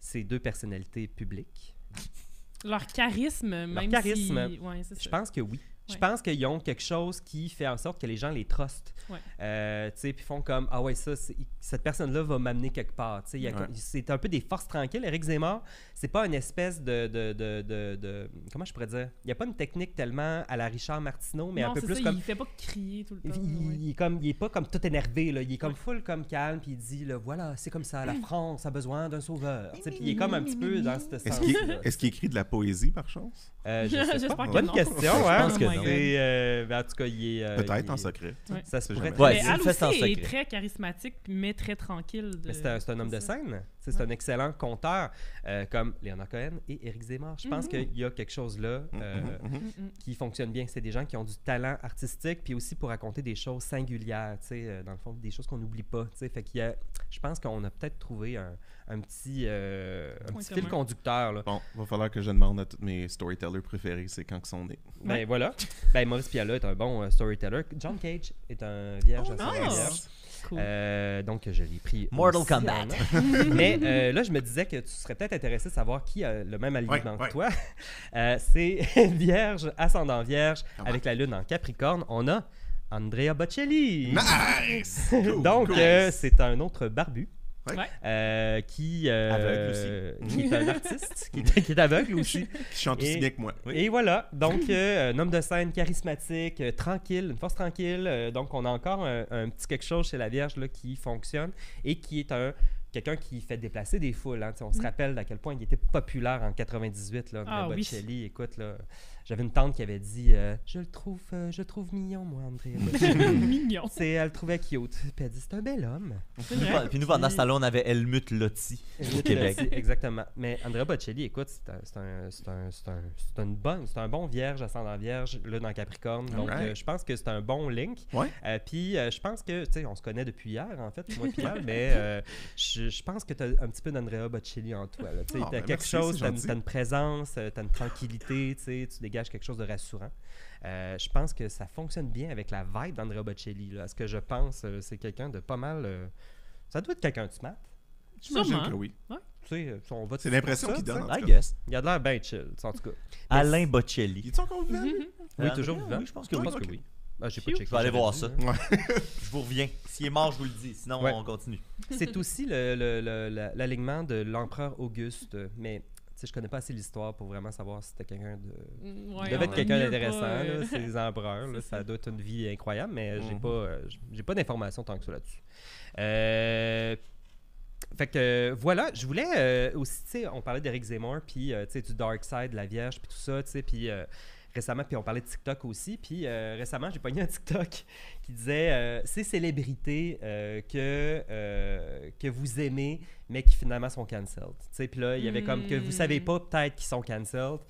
Ces deux personnalités publiques. (laughs) Leur charisme, même charisme. si... Ouais, c'est Je pense que oui. Je Ouais. pense qu'ils ont quelque chose qui fait en sorte que les gens les trustent. Ouais. Euh, tu sais, puis font comme Ah ouais, ça, c'est- cette personne-là va m'amener quelque part. C'est un peu des forces tranquilles. Eric Zemmour, c'est pas une espèce de, de, de, de- de- Comment je pourrais dire? Il n'y a pas une technique tellement à la Richard Martineau, mais non, un peu plus ça, comme. il fait pas crier tout le Il, temps. il- ouais. il est comme, il est pas comme tout énervé, là. il est comme Ouais. full comme calme, puis il dit là, voilà, c'est comme ça, la (clears throat) France a besoin d'un sauveur. Tu sais, Puis il est comme un petit peu dans ce Est-ce sens. qu'il est-ce qu'il écrit de la poésie, par chance? Euh, je sais J'espère pas. que Bonne non. question, Je hein? pense que non. Euh, ben, en tout cas, il est. euh, Peut-être il en secret. Ouais. Ça se C'est pourrait Ouais, le fait aussi est très charismatique, mais très tranquille. de- Mais c'est un, c'est un homme de scène. C'est un excellent conteur, euh, comme Léonard Cohen et Éric Zemmour. Je pense Mhm. qu'il y a quelque chose là euh, Mhm, mhm. Mm, mm. qui fonctionne bien. C'est des gens qui ont du talent artistique, puis aussi pour raconter des choses singulières, tu sais, euh, dans le fond, des choses qu'on n'oublie pas. tu sais. Fait qu'il y a, je pense qu'on a peut-être trouvé un, un petit, euh, un Point petit fil conducteur. Là. Bon, va falloir que je demande à tous mes storytellers préférés, c'est quand ils sont nés. Ben Ouais. voilà. Ben Maurice Piala est un bon euh, storyteller. John Cage est un vierge Oh, nice. vierge. Cool. Euh, donc, je l'ai pris. Mortal aussi Kombat. (laughs) Mais (laughs) euh, là, je me disais que tu serais peut-être intéressé de savoir qui a le même alignement Ouais, que ouais. toi. (laughs) Euh, c'est Vierge, ascendant Vierge, Ah ouais. avec la lune en Capricorne. On a Andrea Bocelli. Nice! Cool, Donc, cool. euh, c'est un autre barbu. Ouais. Euh, qui, euh, Aveugle (laughs) qui est un artiste, qui est, qui est aveugle aussi. Qui chante aussi bien que moi. Et voilà, donc euh, un homme de scène charismatique, euh, tranquille, une force tranquille. euh, donc on a encore un, un petit quelque chose chez la Vierge là, qui fonctionne et qui est un quelqu'un qui fait déplacer des foules. hein. On se Mm. rappelle à quel point il était populaire en 98, là, Ah oui. Bocelli. Écoute, là, j'avais une tante qui avait dit euh, Je le trouve euh, je le trouve mignon, moi, Andrea (laughs) Bocelli. (laughs) Mignon. C'est- elle le trouvait cute. Puis elle dit C'est un bel homme. Puis nous, puis nous, pendant ce temps-là, on avait Helmut Lotti. Au Québec. (laughs) Exactement. Mais Andrea Bocelli, écoute, c'est un, c'est un, c'est un, c'est un, c'est une bonne, c'est un bon vierge, ascendant vierge, là dans Capricorne. Donc, euh, je pense que c'est un bon link. Ouais. Euh, puis, euh, je pense que, tu sais, on se connaît depuis hier, en fait, moi et Pierre, mais euh, je, je pense que tu as un petit peu d'Andrea Bocelli en toi. Tu Ah, as ben quelque merci, chose, tu as, une présence, tu as une tranquillité, tu sais, tu dégages quelque chose de rassurant. Euh, je pense que ça fonctionne bien avec la vibe d'Andrea Bocelli. Là. Ce que je pense, euh, c'est quelqu'un de pas mal. euh, ça doit être quelqu'un de smart. J'imagine Sûrement. que oui. Tu sais, on va C'est l'impression qu'il donne. en I tout cas. guess. Il a de l'air bien chill, en tout cas. Alain Il Bocelli. est encore vivant? lui? Oui, Ah, toujours oui, vivant. oui, je pense que je oui. pense ok. que oui. Ah, j'ai pas checké. Je vais aller voir dit, ça. hein. Je vous reviens. S'il est mort, je vous le dis. Sinon, Ouais. on continue. C'est aussi le- le- le- la- l'alignement de l'empereur Auguste, mais sais, je connais pas assez l'histoire pour vraiment savoir si c'était quelqu'un de. Mm, ouais, devait être quelqu'un d'intéressant, euh, là, ces empereurs. (laughs) là, c'est ça ça. doit être une vie incroyable, mais j'ai Mhm. pas, euh, j'ai pas d'informations tant que ça là-dessus. Euh, fait que voilà, je voulais euh, aussi, tu sais, on parlait d'Eric Zemmour, puis euh, tu sais, du Dark Side, la Vierge, puis tout ça, tu sais, puis euh, récemment, puis on parlait de TikTok aussi, puis euh, récemment, j'ai pogné un TikTok qui disait euh, ces célébrités euh, que, que vous aimez, mais qui finalement sont cancelled. Tu sais, puis là, il y avait comme que vous savez Hmm. pas peut-être qu'ils sont cancelled.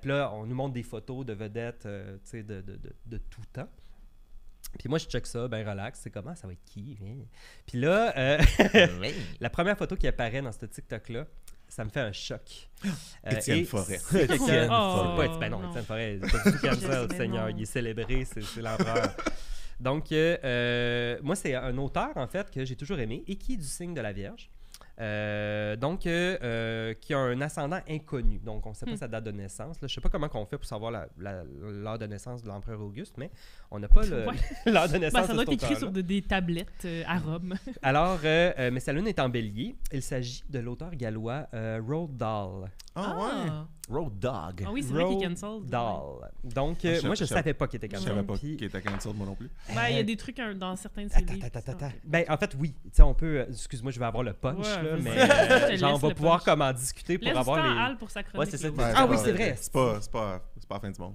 Puis là, on nous montre des photos de vedettes, de, de, de, de tout temps. Puis moi, je check ça, ben relax, c'est comment, ça va être qui? hein? Puis là, euh, (laughs) la première photo qui apparaît dans ce TikTok-là, ça me fait un choc. Euh, Étienne et Forêt. c'est quelqu'un- Étienne c'est Forêt. ben non. Étienne Forêt, c'est pas du tout Je sais, Seigneur, non. il est célébré, c'est c'est l'empereur. Donc, euh, euh, moi, c'est un auteur, en fait, que j'ai toujours aimé et qui est du signe de la Vierge. Euh, donc, euh, euh, qui a un ascendant inconnu. Donc, on ne sait pas Hmm. sa date de naissance. Là. Je ne sais pas comment on fait pour savoir la- la- l'heure de naissance de l'empereur Auguste, mais on n'a pas le- Ouais. (laughs) l'heure de naissance Ben, ça doit être écrit sur de- des tablettes euh, à Rome. (laughs) Alors, euh, euh, mais sa lune est en bélier. Il s'agit de l'auteur gallois euh, Roald Dahl. Ah ouais? Road Dog. Ah oui, c'est vrai qu'il est cancelled. Dahl. Donc, Ah, euh, je- moi, je ne je- savais pas qu'il était Je cancelled. savais pas puis- qu'il était cancel, moi non plus. Ben, il y a des trucs hein, dans certains de ses Attends, livres. attends, attends, attends. Ben, en fait, oui. Tu sais, on peut. euh, Excuse-moi, je vais avoir le punch, Ouais, là, vas-y. mais (laughs) Je te euh, laisse genre, on va le pouvoir punch. comme en discuter pour Laisse du avoir à les. Al pour sa chronique. Ouais, c'est ça. là. Ah oui, c'est vrai. C'est pas, c'est pas, c'est pas la fin du monde.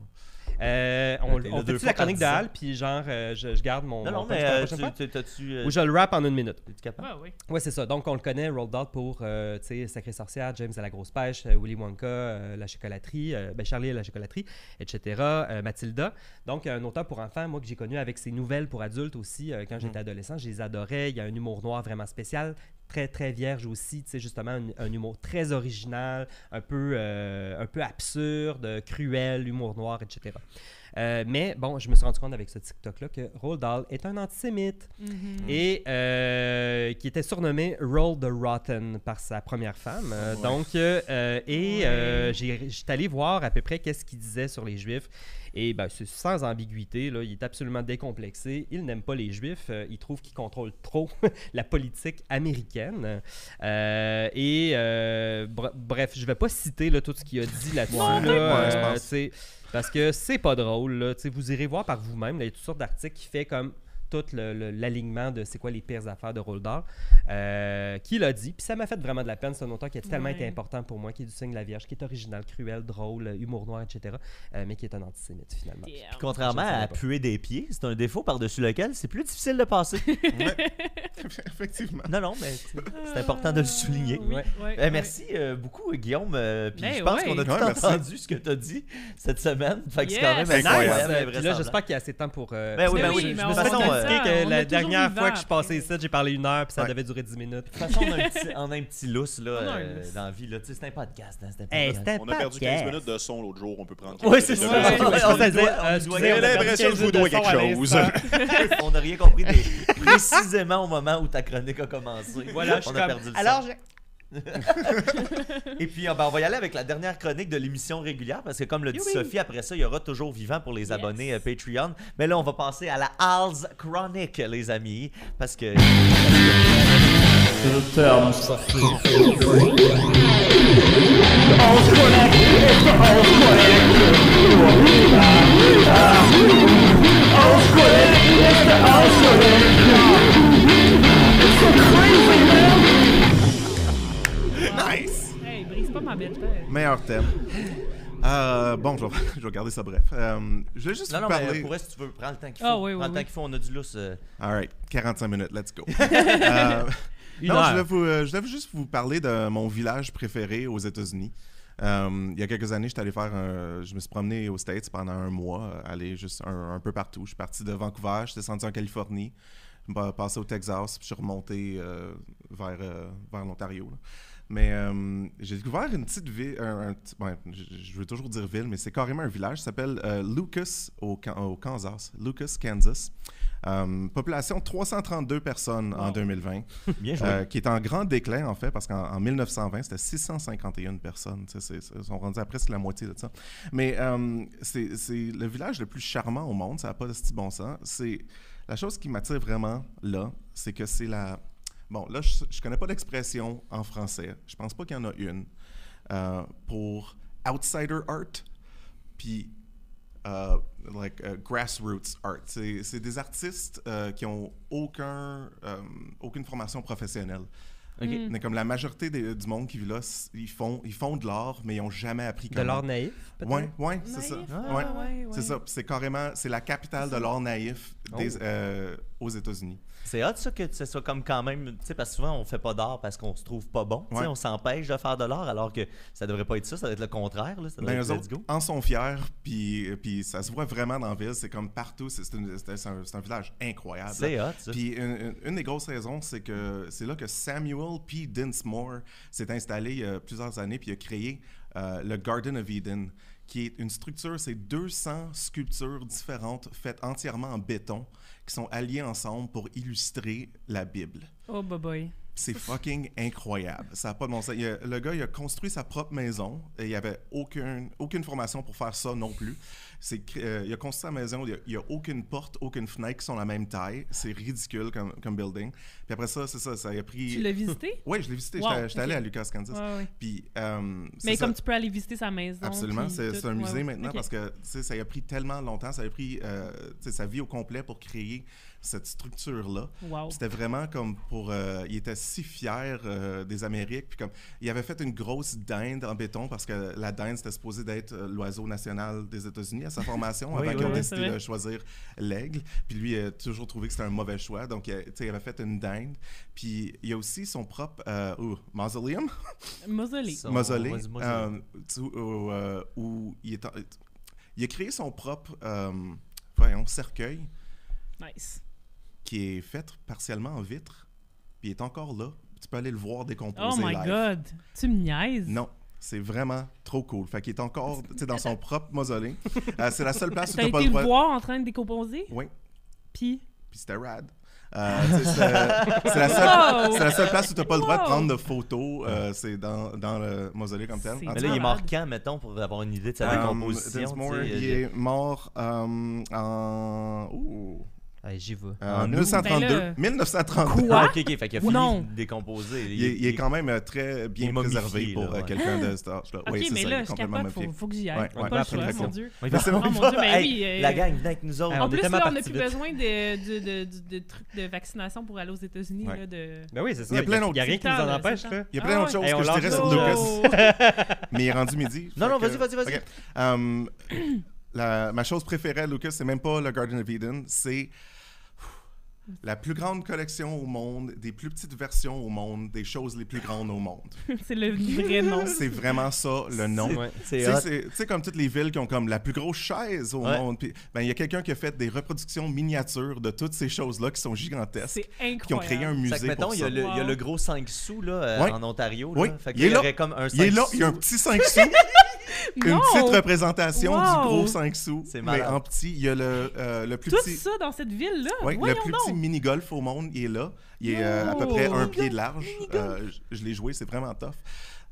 Euh, on on fois la chronique de. Hal, puis genre, euh, je, je garde mon. Non, non, mais euh, tu- tu- t'as-tu. euh, Ou je le rap en une minute. Es-tu capable? Ouais, ouais. Ouais, c'est ça. Donc, on le connaît, Roald Dahl, pour euh, tu sais, Sacré Sorcière, James à la grosse pêche, euh, Willy Wonka, euh, La chocolaterie, euh, ben, Charlie et la chocolaterie, etc. euh, Mathilda. Donc, un auteur pour enfants, moi, que j'ai connu avec ses nouvelles pour adultes aussi, euh, quand j'étais adolescent, je les adorais. Il y a un humour noir vraiment spécial, très, très vierge aussi, tu sais, justement, un, un humour très original, un peu, euh, un peu absurde, cruel, humour noir, etc. Euh, mais bon, je me suis rendu compte avec ce TikTok-là que Roald Dahl est un antisémite Mhm. et euh, qui était surnommé Roll the Rotten par sa première femme. Ouais. Donc, et Ouais. j'ai- j'étais allé voir à peu près qu'est-ce qu'il disait sur les Juifs. Et ben, c'est sans ambiguïté, là, il est absolument décomplexé. Il n'aime pas les Juifs. euh, il trouve qu'ils contrôlent trop (laughs) la politique américaine. Euh, et euh, br- bref, je vais pas citer là, tout ce qu'il a dit là-dessus. Non, là, sais, parce que c'est pas drôle. Là, vous irez voir par vous-même. Il y a toutes sortes d'articles qui fait comme tout l'alignement de c'est quoi les pires affaires de Roald Dahl, euh, qui l'a dit. Puis ça m'a fait vraiment de la peine. C'est un auteur qui a tellement Ouais. été important pour moi, qui est du signe de la Vierge, qui est original, cruel, drôle, humour noir, etc. euh, mais qui est un antisémite finalement. Damn. Contrairement à puer des pieds, c'est un défaut par-dessus lequel c'est plus difficile de passer. (laughs) (laughs) Effectivement. Non, non, mais c'est important de le souligner. Oui, Ouais. ouais, ouais. merci euh, beaucoup, Guillaume. euh, puis Ben je pense ouais. qu'on a tout Ouais, merci. entendu ce que tu as dit cette semaine. Fait que c'est quand même incroyable. Nice. Puis là, j'espère qu'il y a assez de temps pour. euh, Ben oui, ben oui. Mais je euh, que la dernière fois que je suis passé après. ici, j'ai parlé une heure, puis ça devait durer 10 minutes. De toute façon, on a un petit, on a un petit lousse là, euh, dans la vie. Là. Tu sais, C'est un podcast. Hein, c'est un Hey, podcast. c'était On a perdu 15 podcast. minutes de son l'autre jour, on peut prendre. Oui, c'est ça. Ouais, ouais, On- ouais. on- On se disait, on- euh, on- excusez, J'ai (laughs) on a perdu l'impression que je 15 vous dois minutes de quelque son chose. l'instant. on n'a rien compris des- précisément au moment où ta chronique a commencé. Voilà, je on suis a comme. perdu le Alors, son. (laughs) Et puis, euh, ben, on va y aller avec la dernière chronique de l'émission régulière parce que, comme le dit. Sophie, après ça, il y aura toujours vivant pour les Yes. abonnés euh, Patreon. Mais là, on va passer à la Hal's Chronic, les amis, parce que. Nice! (laughs) Euh, bon, je vais, (laughs) je vais garder ça bref. Euh, je voulais juste Non, vous non, parler. mais pour si tu veux, prends le temps qu'il faut. Ah, oui, oui, prends le temps oui. qu'il faut, on a du lousse. euh. Alright, 45 minutes, let's go. (laughs) Euh, non, heure. je voulais, vous, euh, je voulais juste vous parler de mon village préféré aux États-Unis. Euh, il y a quelques années, j'étais allé faire un- je me suis promené aux States pendant un mois, euh, aller juste un, un peu partout. Je suis parti de Vancouver, j'étais descendu en Californie, pa- passé au Texas, puis je suis remonté euh, vers, euh, vers l'Ontario. Mais euh, j'ai découvert une petite ville, un, un petit- ouais, je, je veux toujours dire ville, mais c'est carrément un village, ça s'appelle euh, Lucas au, Kan- au Kansas, Lucas, Kansas. Euh, population 332 personnes en Wow. 2020. (laughs) Bien joué. Euh, qui est en grand déclin, en fait, parce qu'en en 1920, c'était 651 personnes. Ils sont rendus à presque la moitié de ça. Mais c'est le village le plus charmant au monde, ça n'a pas de petit bon sens. La chose qui m'attire vraiment là, c'est que c'est la... Bon, là, je ne connais pas d'expression en français. Je pense pas qu'il y en a une. euh, pour outsider art, puis euh, like uh, grassroots art. C'est des artistes euh, qui ont aucun, euh, aucune formation professionnelle. Ok. Mm. Mais comme la majorité des- du monde qui vit là, ils font, ils font de l'art, mais ils n'ont jamais appris De comment. l'art naïf, peut-être? Ouais, ouais, c'est ça. Naïf, Ah, Ouais. ouais, ouais, C'est ça. C'est carrément, c'est la capitale de l'art naïf des- Oh. euh, aux États-Unis. C'est hot ça que ce soit comme quand même, tu sais, parce que souvent on fait pas d'art parce qu'on se trouve pas bon. Ouais. On s'empêche de faire de l'art alors que ça devrait pas être ça, ça doit être le contraire. Là. Ça Ben, être autres en sont fiers, puis, puis ça se voit vraiment dans la ville. C'est comme partout. C'est un, village incroyable. C'est hot ça. Puis une, une- une des grosses raisons, c'est que c'est là que Samuel P. Dinsmore s'est installé il y a plusieurs années, puis il a créé euh, le Garden of Eden, qui est une structure, c'est 200 sculptures différentes faites entièrement en béton, qui sont alliées ensemble pour illustrer la Bible. Oh, boy, boy. C'est fucking incroyable. Ça n'a pas de bon sens. Il a- le gars, il a construit sa propre maison et il n'y avait aucune, aucune formation pour faire ça non plus. C'est, euh, il a construit sa maison, il n'y a, aucune porte, aucune fenêtre qui sont la même taille. C'est ridicule comme, comme building. Puis après ça, c'est ça, ça a pris... Tu l'as visité? (laughs) Oui, je l'ai visité. Wow, J'étais, j'étais allé à Lucas, Kansas. Ouais, ouais. Puis, euh, Mais ça. comme tu peux aller visiter sa maison. Absolument, c'est un musée ouais. maintenant parce que ça a pris tellement longtemps, ça a pris euh, sa vie au complet pour créer cette structure-là. Wow. C'était vraiment comme pour. euh, il était si fier euh, des Amériques. Puis comme. Il avait fait une grosse dinde en béton parce que la dinde, c'était supposé d'être euh, l'oiseau national des États-unis à sa formation (laughs) Oui, avant oui, qu'ils ont oui, décidé de choisir l'aigle. Puis lui, il a toujours trouvé que c'était un mauvais choix. Donc, il, a- tu sais, il avait fait une dinde. Puis il y a aussi son propre. Euh, oh, mausoleum (laughs) Mausolée. Mausolée, où, où il, est en- il a créé son propre euh, voyons, cercueil Nice. Qui est fait partiellement en vitre, puis il est encore là. Tu peux aller le voir décomposer Oh my live. god. Tu me niaises? Non, c'est vraiment trop cool. Fait qu'il est encore tu sais, dans son propre mausolée. (laughs) Euh, c'est la seule place où T'as t'as pas été le le droit. voir en train de décomposer? Oui, Puis? puis c'était rad. Euh, tu (laughs) c'est la, seule- la seule place où tu n'as pas le droit de prendre de photos. euh, c'est dans, dans le mausolée comme tel. Mais là, il est mort quand, mettons, pour avoir une idée de sa Euh, décomposition? Dinsmore, tu il est mort en, ouh, Allez, j'y vais. euh, En en août. 1932. Ben là- 1932. Quoi? Ah, ok, ok, fait qu'il a fini Non. de décomposer. Il est, il est quand même euh, très bien momifié, préservé pour euh, ouais. quelqu'un de cet âge-là. Ok, Oui, c'est mais ça, il là, est je complètement capote, faut, momifié. faut que j'y aille. Ouais, ouais, pas le après, choix, mon Dieu. Oui, Mais c'est bon, Oh il mon Dieu, ben Hey, oui. euh, La gang, venez avec nous autres. Hey, En On est plus, tellement là, on n'a plus vite. besoin de, trucs de vaccination pour aller aux États-Unis. Ouais. là, de... Ben oui, c'est ça. Il y a plein d'autres Il n'y a rien qui nous en empêche, là. Il y a Ah plein d'autres ouais. choses Hey, on que je dirais sur. Lucas, (laughs) mais il est rendu midi. Non, Fait non, que- vas-y, vas-y, vas-y. Ok. Um, la- ma chose préférée à Lucas, c'est même pas le Garden of Eden, c'est la plus grande collection au monde, des plus petites versions au monde, des choses les plus grandes au monde. (laughs) c'est le vrai nom. C'est vraiment ça le nom. Tu C'est sais, comme toutes les villes qui ont comme la plus grosse chaise au Ouais. monde. Ben, il y a quelqu'un qui a fait des reproductions miniatures de toutes ces choses-là qui sont gigantesques, C'est incroyable. qui ont créé un Fait musée que, mettons, pour il y, a ça. le, il y a Wow. le gros 5 sous là, euh, Ouais. en Ontario. Oui. Fait il y là. aurait comme un 5 Il est là, sous. il y a un petit 5 sous, (laughs) (laughs) une Non! petite représentation Wow! du gros 5 sous, C'est mais en petit. Il y a le, euh, le plus Tout petit... ça dans cette ville-là. Voyons le plus donc. petit mini-golf au monde, il est là. Il est euh, à peu près un pied de large. Euh, je je l'ai joué, c'est vraiment tough.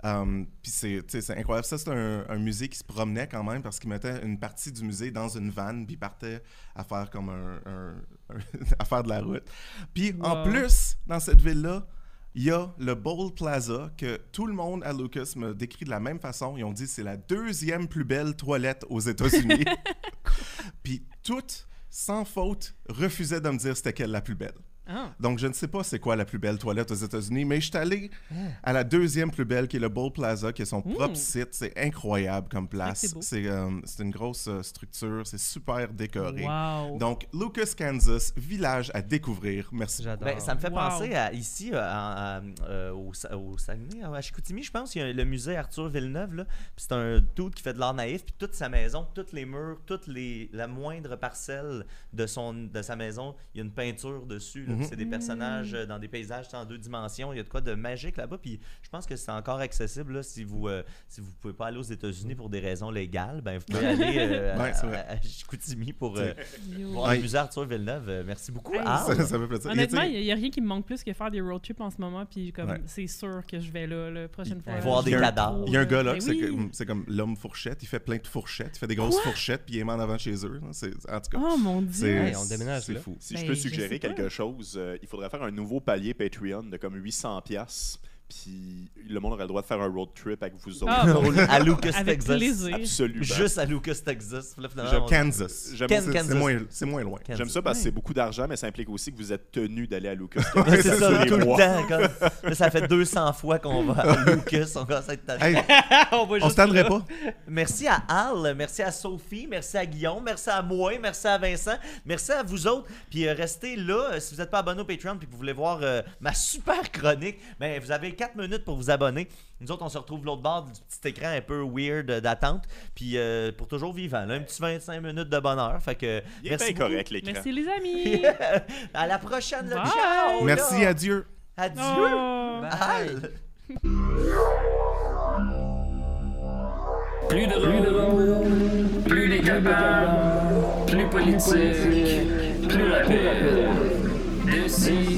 Um, Puis c'est tu sais, c'est incroyable. Ça, c'est un, un musée qui se promenait quand même parce qu'il mettait une partie du musée dans une vanne puis partait à faire comme un, un- un- (laughs) à faire de la route. Puis en plus, dans cette ville-là, il y a le Bowl Plaza que tout le monde à Lucas me décrit de la même façon. Ils ont dit c'est la deuxième plus belle toilette aux États-Unis. (laughs) Puis toutes, sans faute, refusaient de me dire c'était quelle la plus belle. Ah. Donc, je ne sais pas c'est quoi la plus belle toilette aux États-Unis, mais je suis allé à la deuxième plus belle, qui est le Bowl Plaza, qui est son propre site. C'est incroyable comme place. c'est beau. C'est euh, c'est une grosse euh, structure, c'est super décoré. Wow. Donc, Lucas, Kansas, village à découvrir. Merci. Ben, ça me fait Wow. penser à ici, en- euh, au, Sa- au Saguenay, à Chicoutimi, je pense, il y a le musée Arthur Villeneuve. C'est un dude qui fait de l'art naïf. Puis toute sa maison, tous les murs, toute les, la moindre parcelle de, son, de sa maison, il y a une peinture dessus. là. Mhm. C'est des personnages euh, dans des paysages en deux dimensions. Il y a de quoi de magique là-bas. Puis je pense que c'est encore accessible là, si vous euh, si vous pouvez pas aller aux États-Unis pour des raisons légales. Ben, vous pouvez (laughs) aller euh, Ouais, à, à- à Chicoutimi pour euh, Yo. voir Ouais. le musée Arthur Villeneuve. Euh, Merci beaucoup. Hey, Al. Ça, ça fait plaisir. Et Honnêtement, il n'y a, rien qui me manque plus que faire des road trips en ce moment. Puis comme Ouais. c'est sûr que je vais là la prochaine fois. Voir des cadavres. Il y a un gars là, Ben c'est oui. comme, l'homme fourchette. Il fait plein de fourchettes. Il fait des grosses fourchettes, puis il est en avant chez eux. En tout cas, Oh mon dieu. on déménage c'est là. fou. Si Ben, je peux je suggérer quelque chose, euh, il faudrait faire un nouveau palier Patreon de comme 800 pièces. Puis le monde aurait le droit de faire un road trip avec vous autres. Ah, (laughs) bon. à Lucas, Avec Texas. plaisir. Absolument. Juste à Lucas, Texas. Là, on- Kansas. J'aime Ken- C'est- Kansas. C'est moins, c'est moins loin. Kansas. J'aime ça parce que Ouais. c'est beaucoup d'argent, mais ça implique aussi que vous êtes tenu d'aller à Lucas. Ouais, c'est ça, tout le mois. temps. Là, ça fait 200 fois qu'on va à Lucas. On commence à être. Hey, (laughs) on va on se tannerait là. pas. Merci à Al, merci à Sophie, merci à Guillaume, merci à moi, merci à Vincent, merci à vous autres. Puis euh, restez là. Euh, Si vous n'êtes pas abonné au Patreon et que vous voulez voir euh, ma super chronique, ben, vous avez 4 minutes pour vous abonner. Nous autres, on se retrouve de l'autre bord du petit écran un peu weird d'attente. Puis euh, pour toujours vivant, là, un petit 25 minutes de bonheur. Fait que Il est merci bien correct, l'écran. Merci les amis. (laughs) à la prochaine. là. Bye. Ciao. Merci, là. adieu. Adieu. Oh. Al. (laughs) Plus drôle, plus décapable, plus politique, plus rapide. D'ici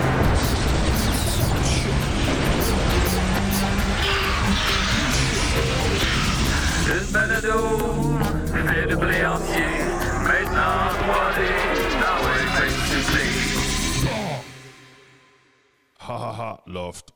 Balado, fait de blé entier, maintenant en 3D, dans le Ha ha ha, loft.